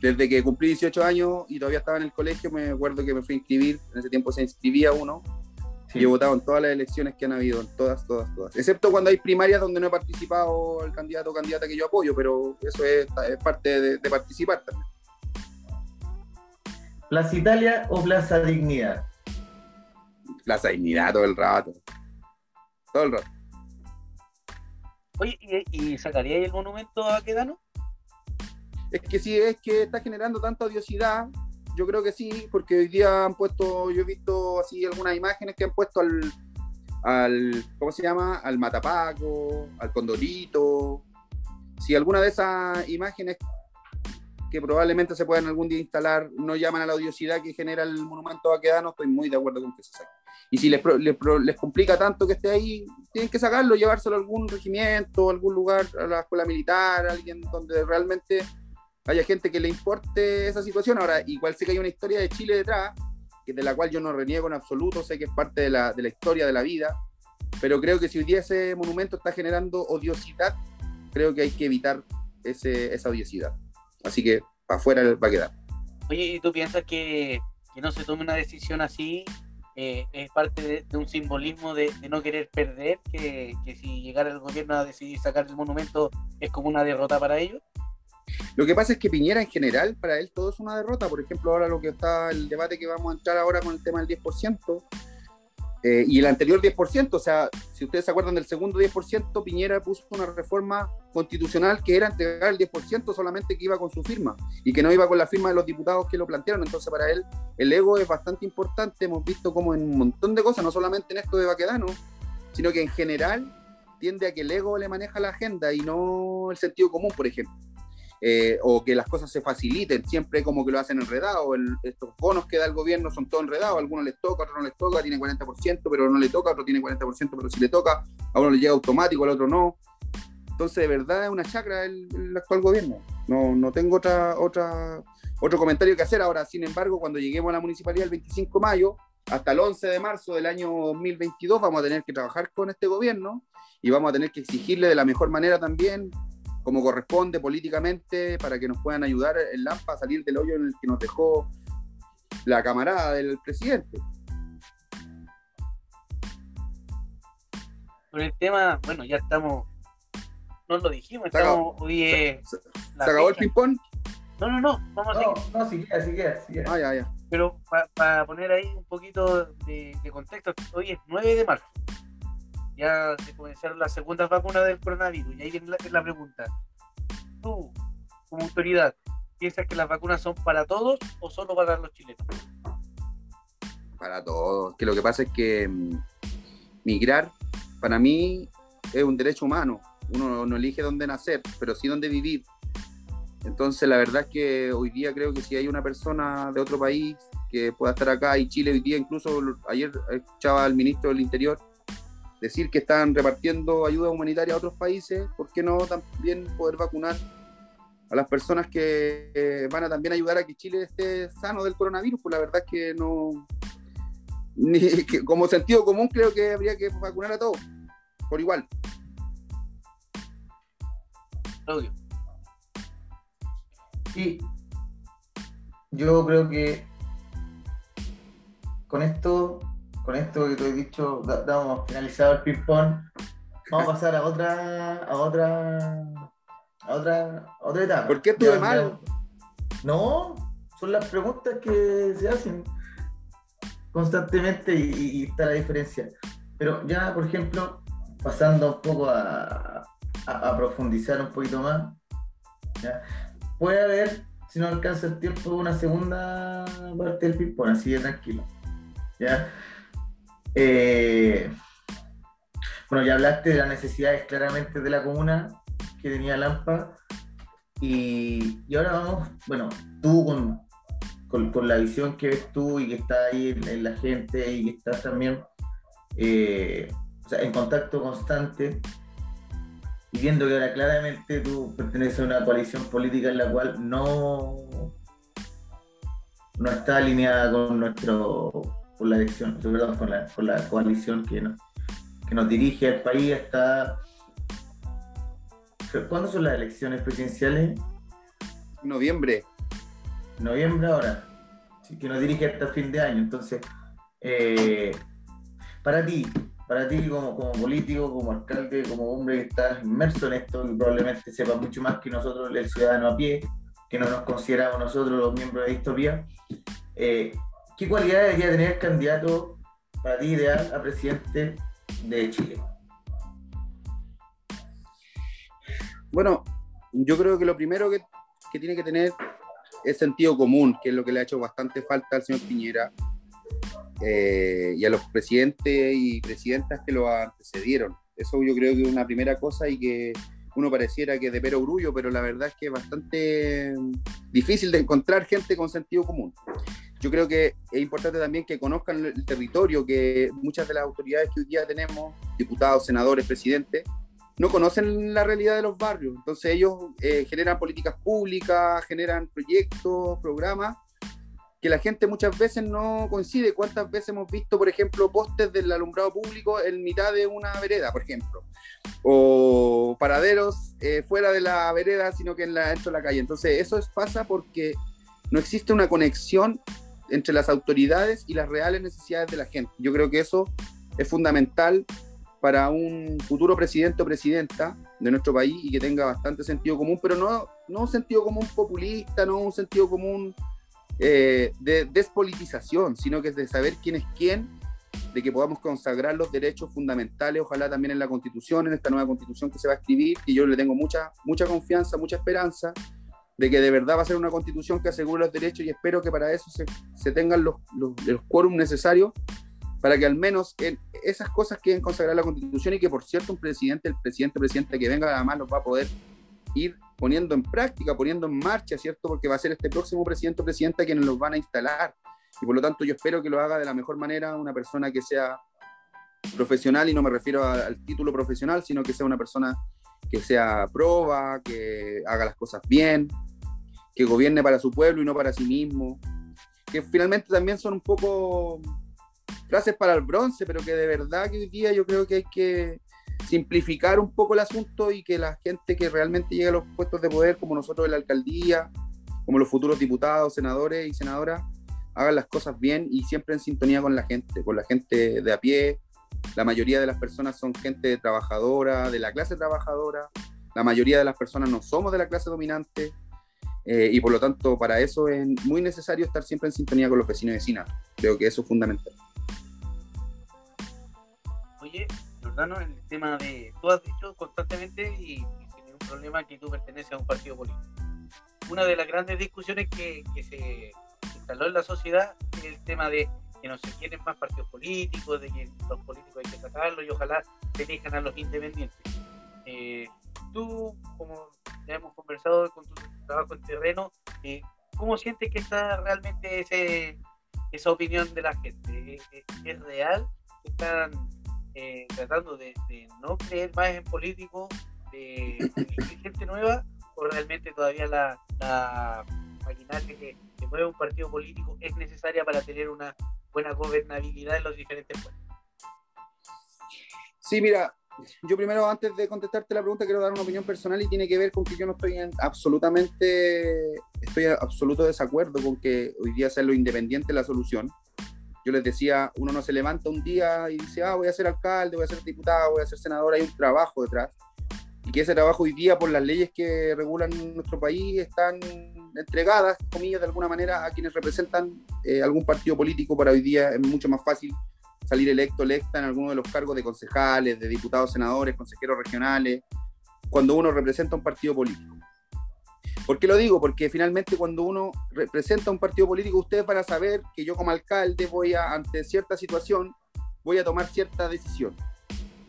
Desde que cumplí 18 años y todavía estaba en el colegio, me acuerdo que me fui a inscribir. En ese tiempo se inscribía uno y he votado en todas las elecciones que han habido, en todas, todas, todas. Excepto cuando hay primarias donde no he participado el candidato o candidata que yo apoyo, pero eso es, parte de, participar también. ¿Plaza Italia o Plaza Dignidad? Plaza Dignidad todo el rato. Todo el rato. Oye, ¿y, sacaría el monumento a Quedano? Es que si es que está generando tanta odiosidad, yo creo que sí, porque hoy día han puesto, yo he visto así algunas imágenes que han puesto al, al ¿cómo se llama? Al Matapaco, al Condorito. Si alguna de esas imágenes que probablemente se puedan algún día instalar no llaman a la odiosidad que genera el monumento no estoy muy de acuerdo con que se saque. Y si les, les, les, complica tanto que esté ahí, tienen que sacarlo, llevárselo a algún regimiento, algún lugar, a la escuela militar, a alguien donde realmente haya gente que le importe esa situación. Ahora, igual sé que hay una historia de Chile detrás, que de la cual yo no reniego en absoluto, sé que es parte de la, de historia de la vida, pero creo que si hoy día ese monumento está generando odiosidad, creo que hay que evitar esa odiosidad. Así que afuera va a quedar. Oye, ¿y tú piensas que, que no se tome una decisión así eh, es parte de, un simbolismo de, de, no querer perder, que si llegara el gobierno a decidir sacar el monumento es como una derrota para ellos? Lo que pasa es que Piñera en general, para él todo es una derrota. Por ejemplo, ahora lo que está el debate que vamos a entrar ahora con el tema del 10%, eh, y el anterior 10%, o sea, si ustedes se acuerdan del segundo 10%, Piñera puso una reforma constitucional que era entregar el 10% solamente que iba con su firma y que no iba con la firma de los diputados que lo plantearon. Entonces, para él, el ego es bastante importante. Hemos visto como en un montón de cosas, no solamente en esto de Baquedano, sino que en general tiende a que el ego le maneja la agenda y no el sentido común, por ejemplo. Eh, o que las cosas se faciliten, siempre como que lo hacen enredado. estos bonos que da el gobierno son todos enredados, a algunos les toca, a otros no les toca, tiene 40%, pero no le toca, a otro tiene 40%, pero si le toca, a uno le llega automático, al otro no. Entonces, de verdad es una chacra el, actual gobierno. No, no tengo otra, otra, otro comentario que hacer. Ahora, sin embargo, cuando lleguemos a la municipalidad el 25 de mayo, hasta el 11 de marzo del año 2022, vamos a tener que trabajar con este gobierno y vamos a tener que exigirle de la mejor manera también como corresponde políticamente para que nos puedan ayudar en Lampa a salir del hoyo en el que nos dejó la camarada del presidente. Con el tema, bueno, ya estamos, no lo dijimos, estamos hoy ¿Se, acabó el ping-pong? No, no, no, vamos a seguir. No, sí, sí, sí. Ah, ya, ya. Pero para poner ahí un poquito de, de contexto, hoy es 9 de marzo ya se comenzaron las segundas vacunas del coronavirus. Y ahí viene la, pregunta. Tú, como autoridad, ¿piensas que las vacunas son para todos o solo para los chilenos? Para todos. Que lo que pasa es que mm, migrar, para mí, es un derecho humano. Uno no elige dónde nacer, pero sí dónde vivir. Entonces, la verdad es que hoy día creo que si hay una persona de otro país que pueda estar acá y Chile hoy día, incluso ayer escuchaba al ministro del Interior decir que están repartiendo ayuda humanitaria a otros países, ¿por qué no también poder vacunar a las personas que eh, van a también ayudar a que Chile esté sano del coronavirus? Pues la verdad es que no, *laughs* ni, como sentido común creo que habría que vacunar a todos, por igual. Claudio. Sí, yo creo que con esto con esto que te he dicho, damos finalizado el ping-pong. Vamos a pasar a otra, a otra, a otra, otra etapa. ¿Por qué estuve mal? No, son las preguntas que se hacen constantemente y, está la diferencia. Pero ya, por ejemplo, pasando un poco a, profundizar un poquito más, puede haber, si no alcanza el tiempo, una segunda parte del ping-pong, así de tranquilo. ¿ya? Eh, bueno, ya hablaste de las necesidades claramente de la comuna que tenía Lampa. Y, y ahora vamos, bueno, tú con, con, la visión que ves tú y que está ahí en, la gente y que estás también eh, en contacto constante y viendo que ahora claramente tú perteneces a una coalición política en la cual no, no está alineada con nuestro con la elección, perdón, con la, con la coalición que nos, que nos dirige al país hasta ¿Cuándo son las elecciones presidenciales? Noviembre. Noviembre ahora. que nos dirige hasta fin de año. Entonces, eh, para ti, para ti como, como político, como alcalde, como hombre que está inmerso en esto y probablemente sepa mucho más que nosotros, el ciudadano a pie, que no nos consideramos nosotros los miembros de Distopía, eh, ¿qué cualidades debería tener el candidato para ti ideal a presidente de Chile? Bueno, yo creo que lo primero que, que tiene que tener es sentido común, que es lo que le ha hecho bastante falta al señor Piñera eh, y a los presidentes y presidentas que lo antecedieron. Eso yo creo que es una primera cosa y que uno pareciera que de pero grullo, pero la verdad es que es bastante difícil de encontrar gente con sentido común. Yo creo que es importante también que conozcan el territorio, que muchas de las autoridades que hoy día tenemos, diputados, senadores, presidentes, no conocen la realidad de los barrios. Entonces ellos eh, generan políticas públicas, generan proyectos, programas, que la gente muchas veces no coincide. ¿Cuántas veces hemos visto, por ejemplo, postes del alumbrado público en mitad de una vereda, por ejemplo? O paraderos eh, fuera de la vereda, sino que en la, dentro de la calle. Entonces, eso es, pasa porque no existe una conexión entre las autoridades y las reales necesidades de la gente. Yo creo que eso es fundamental para un futuro presidente o presidenta de nuestro país y que tenga bastante sentido común, pero no, no un sentido común populista, no un sentido común eh, de despolitización, sino que es de saber quién es quién, de que podamos consagrar los derechos fundamentales, ojalá también en la constitución, en esta nueva constitución que se va a escribir, y yo le tengo mucha, mucha confianza, mucha esperanza de que de verdad va a ser una constitución que asegure los derechos y espero que para eso se, se tengan los, los, los quórum necesarios para que al menos en esas cosas queden consagradas la constitución y que por cierto un presidente, el presidente, presidente que venga además los va a poder ir poniendo en práctica, poniendo en marcha, ¿cierto? Porque va a ser este próximo presidente o presidenta quienes los van a instalar. Y por lo tanto yo espero que lo haga de la mejor manera una persona que sea profesional, y no me refiero al título profesional, sino que sea una persona que sea proba, que haga las cosas bien, que gobierne para su pueblo y no para sí mismo, que finalmente también son un poco frases para el bronce, pero que de verdad que hoy día yo creo que hay que simplificar un poco el asunto y que la gente que realmente llega a los puestos de poder, como nosotros en la alcaldía, como los futuros diputados, senadores y senadoras, hagan las cosas bien y siempre en sintonía con la gente, con la gente de a pie. La mayoría de las personas son gente trabajadora, de la clase trabajadora. La mayoría de las personas no somos de la clase dominante. Eh, y por lo tanto, para eso es muy necesario estar siempre en sintonía con los vecinos y vecinas. Creo que eso es fundamental. Oye, en el tema de, tú has dicho constantemente y, sin ningún problema que tú perteneces a un partido político. Una de las grandes discusiones que, se instaló en la sociedad es el tema de que no se quieren más partidos políticos, de que los políticos hay que sacarlos y ojalá se elijan a los independientes. Eh, tú, como ya hemos conversado con tu trabajo en terreno, eh, ¿cómo sientes que está realmente ese, esa opinión de la gente? ¿Es, es real? ¿Están eh, tratando de, no creer más en políticos, de, gente nueva, o realmente todavía la, la maquinaria que, mueve un partido político es necesaria para tener una buena gobernabilidad en los diferentes puestos? Sí, mira, yo primero, antes de contestarte la pregunta, quiero dar una opinión personal y tiene que ver con que yo no estoy en absolutamente, estoy en absoluto desacuerdo con que hoy día sea lo independiente la solución yo les decía, uno no se levanta un día y dice, ah, voy a ser alcalde, voy a ser diputado, voy a ser senador, hay un trabajo detrás. Y que ese trabajo hoy día, por las leyes que regulan nuestro país, están entregadas, comillas, de alguna manera, a quienes representan eh, algún partido político. Para hoy día es mucho más fácil salir electo, electa en alguno de los cargos de concejales, de diputados, senadores, consejeros regionales, cuando uno representa un partido político. ¿Por qué lo digo? Porque finalmente cuando uno representa un partido político, ustedes van a saber que yo como alcalde voy a, ante cierta situación, voy a tomar cierta decisión.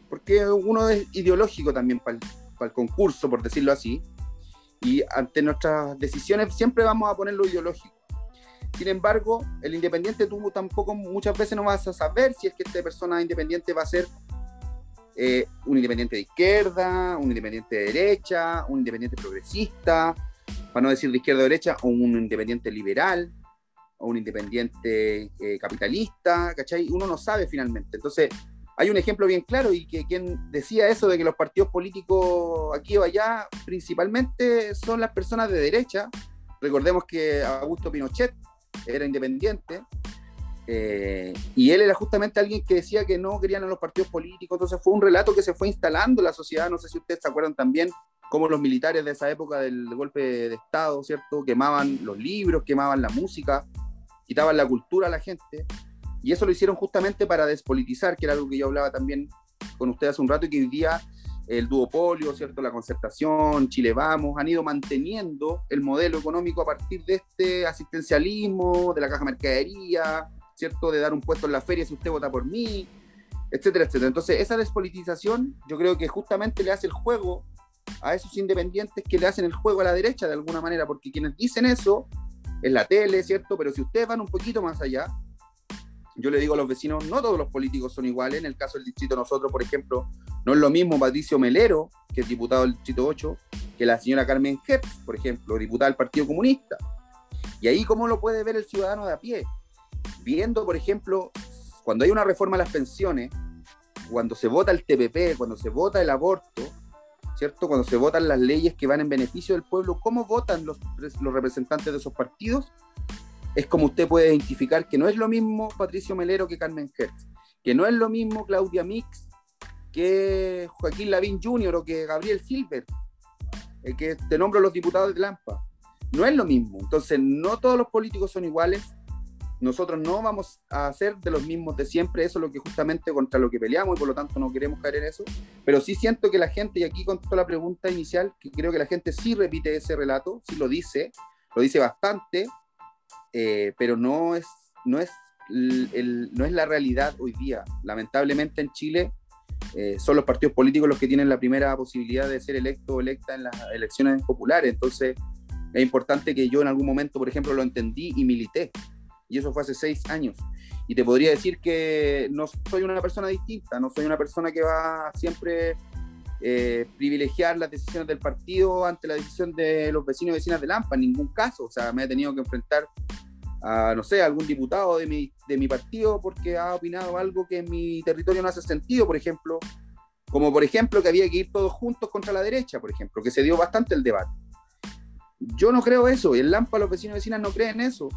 Porque uno es ideológico también para el, concurso, por decirlo así. Y ante nuestras decisiones siempre vamos a poner lo ideológico. Sin embargo, el independiente tú tampoco muchas veces no vas a saber si es que esta persona independiente va a ser eh, un independiente de izquierda, un independiente de derecha, un independiente progresista, para no decir de izquierda o derecha, o un independiente liberal, o un independiente eh, capitalista, ¿cachai? Uno no sabe finalmente. Entonces, hay un ejemplo bien claro y que quien decía eso de que los partidos políticos aquí o allá principalmente son las personas de derecha. Recordemos que Augusto Pinochet era independiente eh, y él era justamente alguien que decía que no querían a los partidos políticos. Entonces fue un relato que se fue instalando en la sociedad. No sé si ustedes se acuerdan también cómo los militares de esa época del golpe de Estado, ¿cierto? Quemaban los libros, quemaban la música, quitaban la cultura a la gente. Y eso lo hicieron justamente para despolitizar, que era algo que yo hablaba también con ustedes hace un rato, y que hoy día el duopolio, ¿cierto? la concertación, Chile Vamos, han ido manteniendo el modelo económico a partir de este asistencialismo, de la caja mercadería, ¿cierto? de dar un puesto en la feria si usted vota por mí, etcétera, etcétera. Entonces, esa despolitización yo creo que justamente le hace el juego a esos independientes que le hacen el juego a la derecha de alguna manera, porque quienes dicen eso es la tele, ¿cierto? Pero si ustedes van un poquito más allá, yo le digo a los vecinos, no todos los políticos son iguales. En el caso del distrito nosotros, por ejemplo, no es lo mismo Patricio Melero, que es diputado del distrito 8, que la señora Carmen Hertz, por ejemplo, diputada del Partido Comunista. Y ahí cómo lo puede ver el ciudadano de a pie. Viendo, por ejemplo, cuando hay una reforma a las pensiones, cuando se vota el TPP, cuando se vota el aborto, ¿cierto? Cuando se votan las leyes que van en beneficio del pueblo, ¿cómo votan los representantes de esos partidos? Es como usted puede identificar que no es lo mismo Patricio Melero que Carmen Hertz, que no es lo mismo Claudia Mix que Joaquín Lavín Jr. o que Gabriel Silver, el que te nombro los diputados de Lampa. No es lo mismo. Entonces, no todos los políticos son iguales. Nosotros no vamos a ser de los mismos de siempre. Eso es lo que justamente contra lo que peleamos y por lo tanto no queremos caer en eso. Pero sí siento que la gente, y aquí contesto la pregunta inicial, que creo que la gente sí repite ese relato, sí lo dice, lo dice bastante, eh, pero no es, no, es no es la realidad hoy día. Lamentablemente en Chile eh, son los partidos políticos los que tienen la primera posibilidad de ser electo o electa en las elecciones populares. Entonces es importante que yo en algún momento, por ejemplo, lo entendí y milité. Y eso fue hace seis años. Y te podría decir que no soy una persona distinta, no soy una persona que va siempre eh, privilegiar las decisiones del partido ante la decisión de los vecinos y vecinas de Lampa, en ningún caso. O sea, me he tenido que enfrentar a, no sé, algún diputado de mi, de mi partido porque ha opinado algo que en mi territorio no hace sentido, por ejemplo, como por ejemplo que había que ir todos juntos contra la derecha, por ejemplo, que se dio bastante el debate. Yo no creo eso, y en Lampa los vecinos y vecinas no creen eso.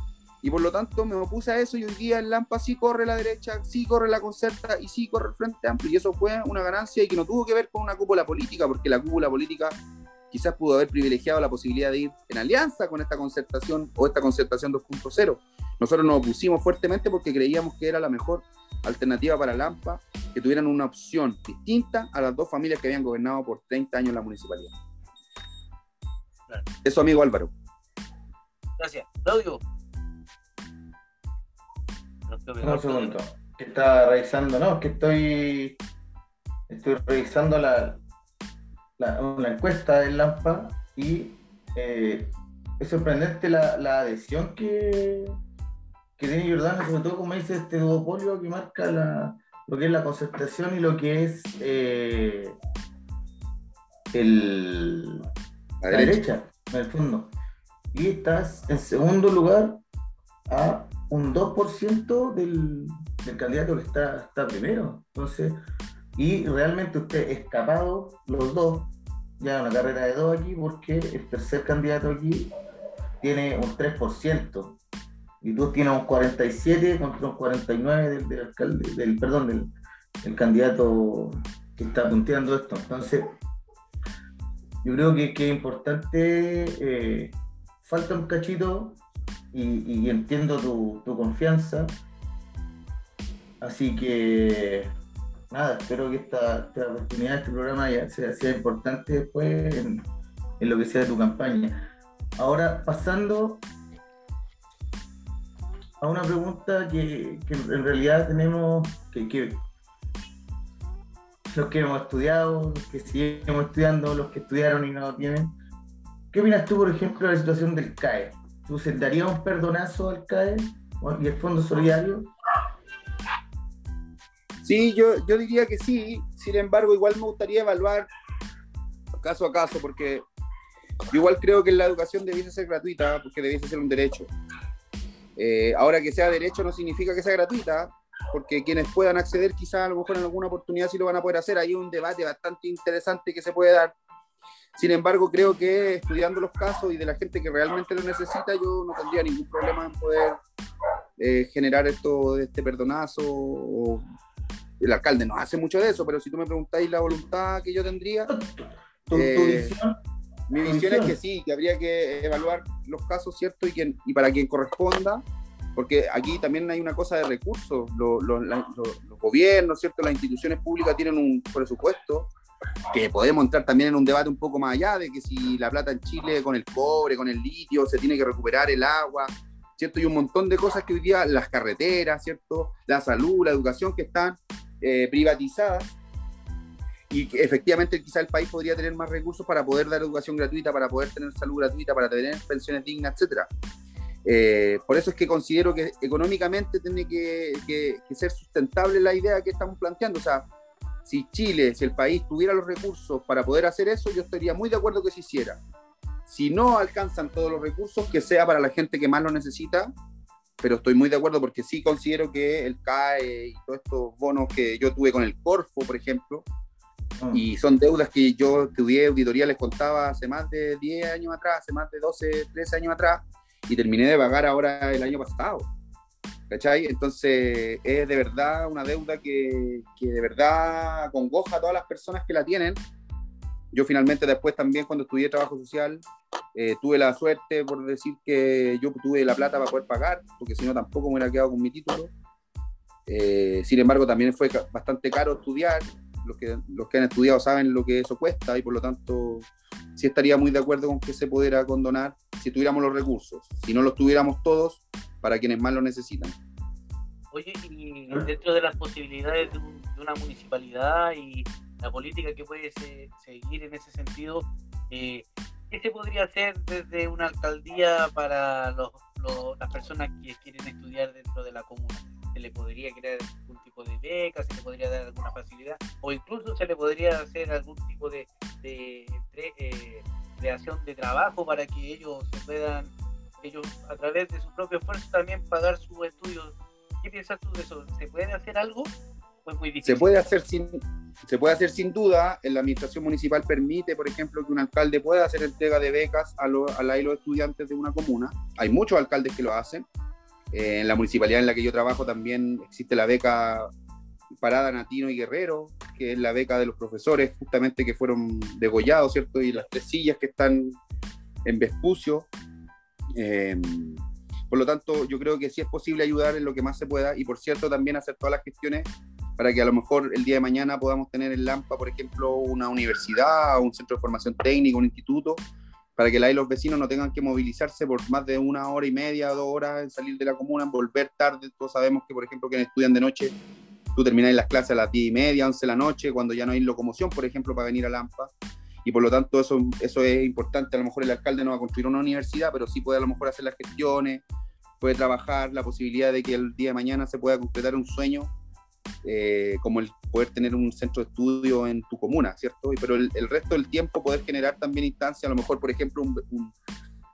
Y por lo tanto me opuse a eso y hoy día en Lampa sí corre la derecha, sí corre la concerta y sí corre el Frente Amplio. Y eso fue una ganancia y que no tuvo que ver con una cúpula política, porque la cúpula política quizás pudo haber privilegiado la posibilidad de ir en alianza con esta concertación o esta concertación 2.0. Nosotros nos opusimos fuertemente porque creíamos que era la mejor alternativa para Lampa, que tuvieran una opción distinta a las dos familias que habían gobernado por 30 años la municipalidad. Eso, amigo Álvaro. Gracias. Claudio. Un segundo. Que está revisando, no, que estoy. Estoy revisando la, la, encuesta del LAMPA y eh, es sorprendente la, adhesión que, que tiene Jordana, sobre todo como dice este duopolio que marca la, lo que es la concertación y lo que es eh, el, la, derecha. en el fondo. Y estás en segundo lugar a un 2% del, del candidato que está, está primero. Entonces, y realmente usted escapado los dos, ya una carrera de dos aquí, porque el tercer candidato aquí tiene un 3%, y tú tienes un 47 contra un 49 del, del alcalde, del, perdón, del, del, candidato que está punteando esto. Entonces, yo creo que, que es importante, eh, falta un cachito y, entiendo tu, confianza. Así que nada, espero que esta, oportunidad, este programa ya sea, sea importante después en, lo que sea tu campaña. Ahora, pasando a una pregunta que, en realidad tenemos, que, que, los que hemos estudiado, los que seguimos estudiando, los que estudiaron y no tienen, ¿Qué opinas tú, por ejemplo, de la situación del CAE? ¿Tú se darías un perdonazo al CAE y el Fondo Solidario? Sí, yo, yo diría que sí. Sin embargo, igual me gustaría evaluar caso a caso, porque yo igual creo que la educación debiese ser gratuita, porque debiese ser un derecho. Eh, ahora que sea derecho no significa que sea gratuita, porque quienes puedan acceder quizás a lo mejor en alguna oportunidad sí lo van a poder hacer. Hay un debate bastante interesante que se puede dar. Sin embargo, creo que estudiando los casos y de la gente que realmente lo necesita, yo no tendría ningún problema en poder eh, generar esto, este perdonazo. O... El alcalde no hace mucho de eso, pero si tú me preguntáis la voluntad que yo tendría, eh, mi visión es que sí, que habría que evaluar los casos, ¿cierto? Y, quien, y para quien corresponda, porque aquí también hay una cosa de recursos. Los, gobiernos, ¿cierto? Las instituciones públicas tienen un presupuesto que podemos entrar también en un debate un poco más allá de que si la plata en Chile con el cobre, con el litio, se tiene que recuperar el agua, ¿cierto? Y un montón de cosas que hoy día, las carreteras, ¿cierto? La salud, la educación que están eh, privatizadas y que efectivamente quizá el país podría tener más recursos para poder dar educación gratuita, para poder tener salud gratuita, para tener pensiones dignas, etcétera. Eh, por eso es que considero que económicamente tiene que, ser sustentable la idea que estamos planteando. O sea, si Chile, si el país tuviera los recursos para poder hacer eso, yo estaría muy de acuerdo que se hiciera. Si no alcanzan todos los recursos, que sea para la gente que más lo necesita, pero estoy muy de acuerdo porque sí considero que el CAE y todos estos bonos que yo tuve con el Corfo, por ejemplo, Ah. Y son deudas que yo estudié auditoría, les contaba hace más de 10 años atrás, hace más de 12, 13 años atrás, y terminé de pagar ahora el año pasado. ¿Cachai? Entonces es de verdad una deuda que, que de verdad congoja a todas las personas que la tienen. Yo finalmente después también cuando estudié trabajo social eh, tuve la suerte por decir que yo tuve la plata para poder pagar, porque si no tampoco me hubiera quedado con mi título. Eh, sin embargo, también fue bastante caro estudiar, los que, los que han estudiado saben lo que eso cuesta y por lo tanto sí estaría muy de acuerdo con que se pudiera condonar si tuviéramos los recursos. Si no los tuviéramos todos, para quienes más lo necesitan. Oye, y dentro de las posibilidades de, una municipalidad y la política que puede seguir en ese sentido, eh, ¿qué se podría hacer desde una alcaldía para las personas que quieren estudiar dentro de la comuna? ¿Se le podría crear de beca, se le podría dar alguna facilidad, o incluso se le podría hacer algún tipo de, de, eh, creación de trabajo para que ellos se puedan, ellos a través de su propio esfuerzo también pagar sus estudios. ¿Qué piensas tú de eso? ¿Se puede hacer algo? Pues muy difícil. Se puede hacer sin, se puede hacer sin duda. La administración municipal permite, por ejemplo, que un alcalde pueda hacer entrega de becas a, lo, a, la, los estudiantes de una comuna. Hay muchos alcaldes que lo hacen. Eh, en la municipalidad en la que yo trabajo también existe la beca Parada Natino y Guerrero, que es la beca de los profesores justamente que fueron degollados, ¿cierto? Y las tres sillas que están en Vespucio. Eh, por lo tanto, yo creo que sí es posible ayudar en lo que más se pueda y, por cierto, también hacer todas las gestiones para que a lo mejor el día de mañana podamos tener en Lampa, por ejemplo, una universidad, un centro de formación técnica, un instituto, para que la los vecinos no tengan que movilizarse por más de una hora y media, dos horas en salir de la comuna, en volver tarde. Todos sabemos que, por ejemplo, quienes estudian de noche, tú terminas las clases a las 10 y media, 11 de la noche, cuando ya no hay locomoción, por ejemplo, para venir a Lampa. Y por lo tanto, eso, eso es importante. A lo mejor el alcalde no va a construir una universidad, pero sí puede a lo mejor hacer las gestiones, puede trabajar la posibilidad de que el día de mañana se pueda completar un sueño eh, como el poder tener un centro de estudio en tu comuna, ¿cierto? Pero el, resto del tiempo poder generar también instancias, a lo mejor, por ejemplo, un,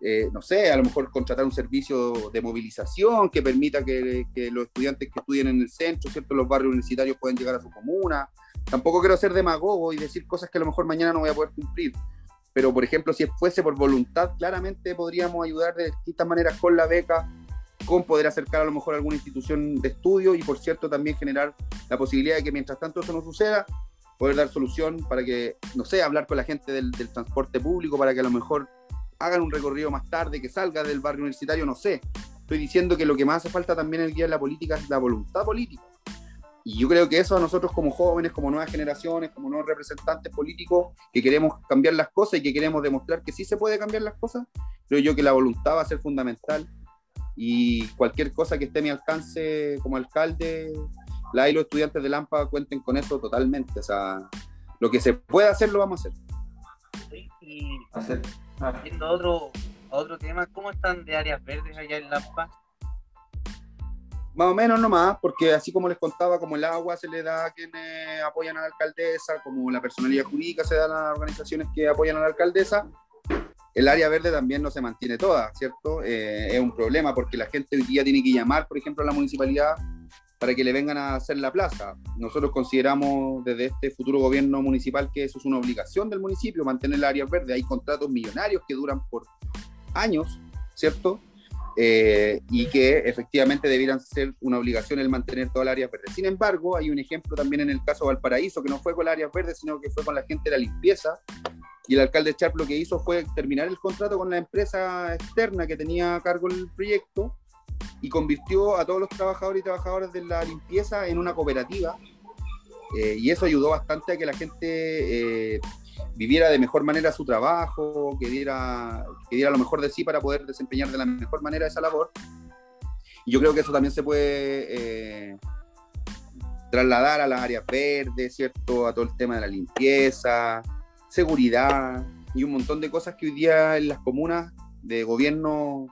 eh, no sé, a lo mejor contratar un servicio de movilización que permita que, que, los estudiantes que estudien en el centro, ¿cierto? Los barrios universitarios puedan llegar a su comuna. Tampoco quiero ser demagogo y decir cosas que a lo mejor mañana no voy a poder cumplir. Pero, por ejemplo, si fuese por voluntad, claramente podríamos ayudar de distintas maneras con la beca, con poder acercar a lo mejor a alguna institución de estudio y, por cierto, también generar la posibilidad de que mientras tanto eso no suceda, poder dar solución para que, no sé, hablar con la gente del, transporte público para que a lo mejor hagan un recorrido más tarde, que salga del barrio universitario, no sé. Estoy diciendo que lo que más hace falta también el día de la política es la voluntad política. Y yo creo que eso a nosotros como jóvenes, como nuevas generaciones, como nuevos representantes políticos que queremos cambiar las cosas y que queremos demostrar que sí se puede cambiar las cosas, creo yo que la voluntad va a ser fundamental y cualquier cosa que esté a mi alcance como alcalde, la y los estudiantes de Lampa cuenten con eso totalmente. O sea, lo que se puede hacer, lo vamos a hacer. y Ah. Yendo a otro, otro tema, ¿cómo están de áreas verdes allá en Lampa? Más o menos nomás, porque así como les contaba, como el agua se le da a quienes apoyan a la alcaldesa, como la personalidad jurídica se da a las organizaciones que apoyan a la alcaldesa, el área verde también no se mantiene toda, ¿cierto? Eh, es un problema porque la gente hoy día tiene que llamar, por ejemplo, a la municipalidad para que le vengan a hacer la plaza. Nosotros consideramos desde este futuro gobierno municipal que eso es una obligación del municipio, mantener el área verde. Hay contratos millonarios que duran por años, ¿cierto? Eh, y que efectivamente debieran ser una obligación el mantener toda el área verde. Sin embargo, hay un ejemplo también en el caso de Valparaíso, que no fue con el área verde, sino que fue con la gente de la limpieza. Y el alcalde Charp lo que hizo fue terminar el contrato con la empresa externa que tenía a cargo el proyecto y convirtió a todos los trabajadores y trabajadoras de la limpieza en una cooperativa. Eh, y eso ayudó bastante a que la gente eh, viviera de mejor manera su trabajo, que diera, que diera lo mejor de sí para poder desempeñar de la mejor manera esa labor. Y yo creo que eso también se puede eh, trasladar a las áreas verdes, ¿cierto? A todo el tema de la limpieza, seguridad y un montón de cosas que hoy día en las comunas de gobierno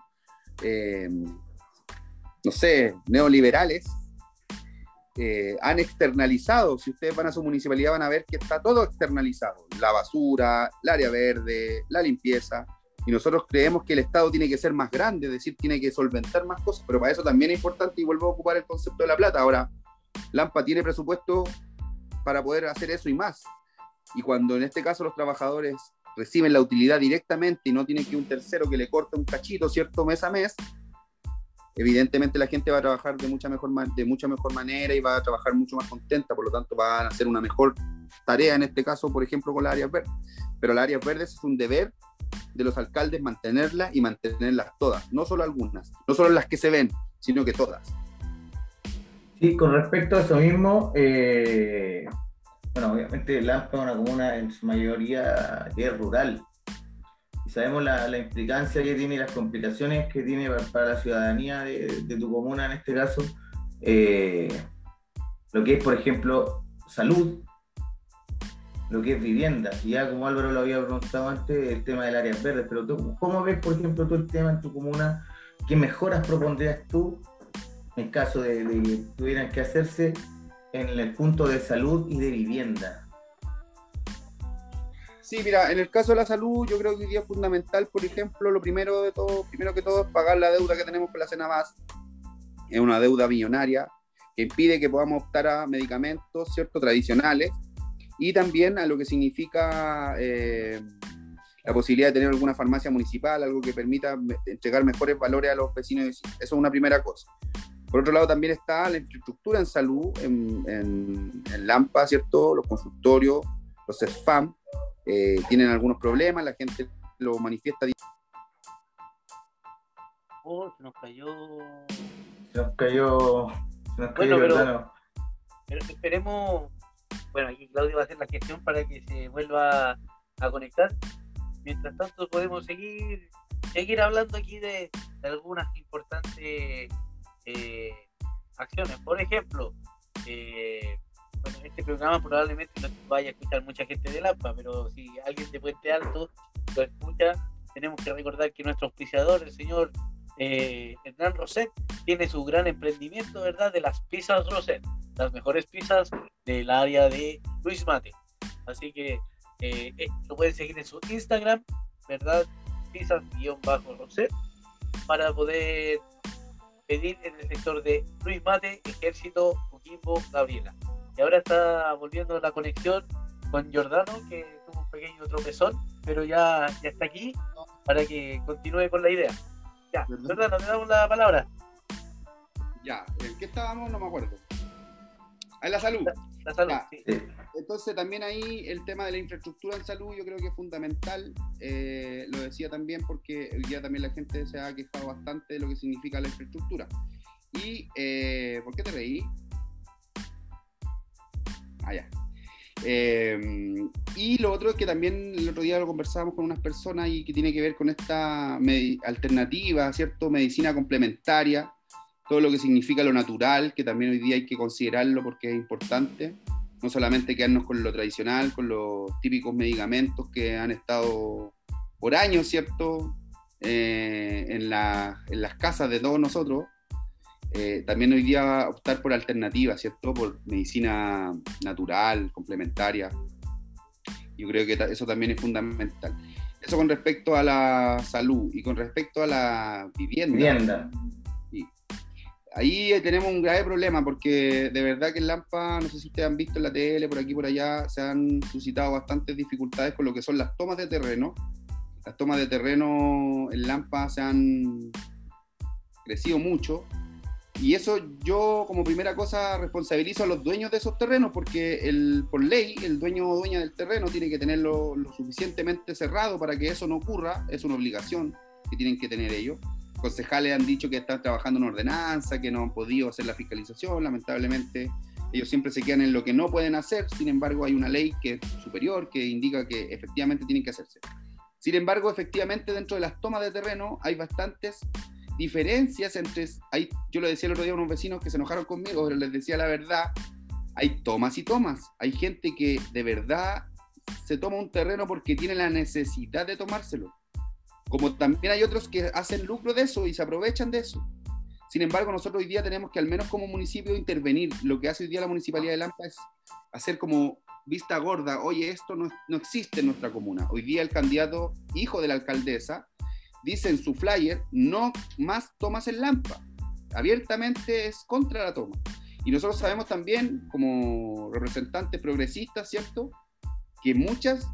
no sé, neoliberales, eh, han externalizado. Si ustedes van a su municipalidad van a ver que está todo externalizado. La basura, el área verde, la limpieza. Y nosotros creemos que el Estado tiene que ser más grande, es decir, tiene que solventar más cosas, pero para eso también es importante y vuelvo a ocupar el concepto de la plata. Ahora, Lampa tiene presupuesto para poder hacer eso y más. Y cuando en este caso los trabajadores reciben la utilidad directamente y no tienen que un tercero que le corte un cachito, ¿cierto? Mes a mes, evidentemente la gente va a trabajar de mucha mejor, de mucha mejor manera y va a trabajar mucho más contenta, por lo tanto van a hacer una mejor tarea en este caso, por ejemplo, con las áreas verdes. Pero las áreas verdes es un deber de los alcaldes mantenerlas y mantenerlas todas, no solo algunas, no solo las que se ven, sino que todas. Sí, con respecto a eso mismo, eh, bueno, obviamente Lampa es una comuna en su mayoría es rural, sabemos la, la, implicancia que tiene y las complicaciones que tiene para, la ciudadanía de, tu comuna en este caso, eh, lo que es, por ejemplo, salud, lo que es vivienda. Ya como Álvaro lo había preguntado antes, el tema del área verde, pero tú, ¿cómo ves, por ejemplo, tú el tema en tu comuna? ¿Qué mejoras propondrías tú en caso de, de que tuvieran que hacerse en el punto de salud y de vivienda? Sí, mira, en el caso de la salud, yo creo que hoy día es fundamental, por ejemplo, lo primero de todo, primero que todo, es pagar la deuda que tenemos con la Senabas. Es una deuda millonaria que impide que podamos optar a medicamentos, ¿cierto?, tradicionales, y también a lo que significa eh, la posibilidad de tener alguna farmacia municipal, algo que permita entregar mejores valores a los vecinos. Eso es una primera cosa. Por otro lado, también está la infraestructura en salud, en, en, en Lampa, ¿cierto? Los consultorios, los SFAM, eh, tienen algunos problemas, la gente lo manifiesta. Oh, se nos cayó. Se nos cayó. Se nos cayó bueno, pero, esperemos. Bueno, aquí Claudio va a hacer la gestión para que se vuelva a conectar. Mientras tanto, podemos seguir seguir hablando aquí de, algunas importantes eh, acciones. Por ejemplo, eh, este programa probablemente no vaya a escuchar mucha gente de Lampa, pero si alguien de Puente Alto lo escucha, tenemos que recordar que nuestro auspiciador, el señor eh, Hernán Roset, tiene su gran emprendimiento, ¿verdad? De las pizzas Roset, las mejores pizzas del área de Luis Mate. Así que eh, eh, lo pueden seguir en su Instagram, ¿verdad? Pizzas-Roset, para poder pedir en el sector de Luis Mate, Ejército, Coquimbo, Gabriela. Y ahora está volviendo la conexión con Giordano, que tuvo un pequeño tropezón, pero ya, ya está aquí para que continúe con la idea. Ya, Giordano, te damos la palabra. Ya, ¿en qué estábamos? No me acuerdo. En la salud. La, salud, sí. Entonces también ahí el tema de la infraestructura en salud yo creo que es fundamental. Eh, lo decía también porque hoy día también la gente se ha quejado bastante de lo que significa la infraestructura. Y, eh, ¿por qué te reí? Allá. Ah, eh, y lo otro es que también el otro día lo conversábamos con unas personas y que tiene que ver con esta alternativa, ¿cierto? Medicina complementaria, todo lo que significa lo natural, que también hoy día hay que considerarlo porque es importante. No solamente quedarnos con lo tradicional, con los típicos medicamentos que han estado por años, ¿cierto? Eh, en, en, las casas de todos nosotros, eh, también hoy día optar por alternativas, ¿cierto? Por medicina natural, complementaria. Yo creo que eso también es fundamental. Eso con respecto a la salud y con respecto a la vivienda. Vivienda. Ahí tenemos un grave problema porque de verdad que en Lampa, no sé si ustedes han visto en la tele, por aquí por allá, se han suscitado bastantes dificultades con lo que son las tomas de terreno. Las tomas de terreno en Lampa se han crecido mucho y eso yo como primera cosa responsabilizo a los dueños de esos terrenos porque el, por ley el dueño o dueña del terreno tiene que tenerlo lo suficientemente cerrado para que eso no ocurra, es una obligación que tienen que tener ellos. Concejales han dicho que están trabajando en ordenanza, que no han podido hacer la fiscalización, lamentablemente. Ellos siempre se quedan en lo que no pueden hacer, sin embargo hay una ley que es superior que indica que efectivamente tienen que hacerse. Sin embargo, efectivamente dentro de las tomas de terreno hay bastantes diferencias entre, hay, yo lo decía el otro día a unos vecinos que se enojaron conmigo, pero les decía la verdad, hay tomas y tomas, hay gente que de verdad se toma un terreno porque tiene la necesidad de tomárselo como también hay otros que hacen lucro de eso y se aprovechan de eso. Sin embargo, nosotros hoy día tenemos que al menos como municipio intervenir. Lo que hace hoy día la Municipalidad de Lampa es hacer como vista gorda, oye, esto no, no existe en nuestra comuna. Hoy día el candidato, hijo de la alcaldesa, dice en su flyer, no más tomas en Lampa. Abiertamente es contra la toma. Y nosotros sabemos también, como representantes progresistas, ¿cierto?, que muchas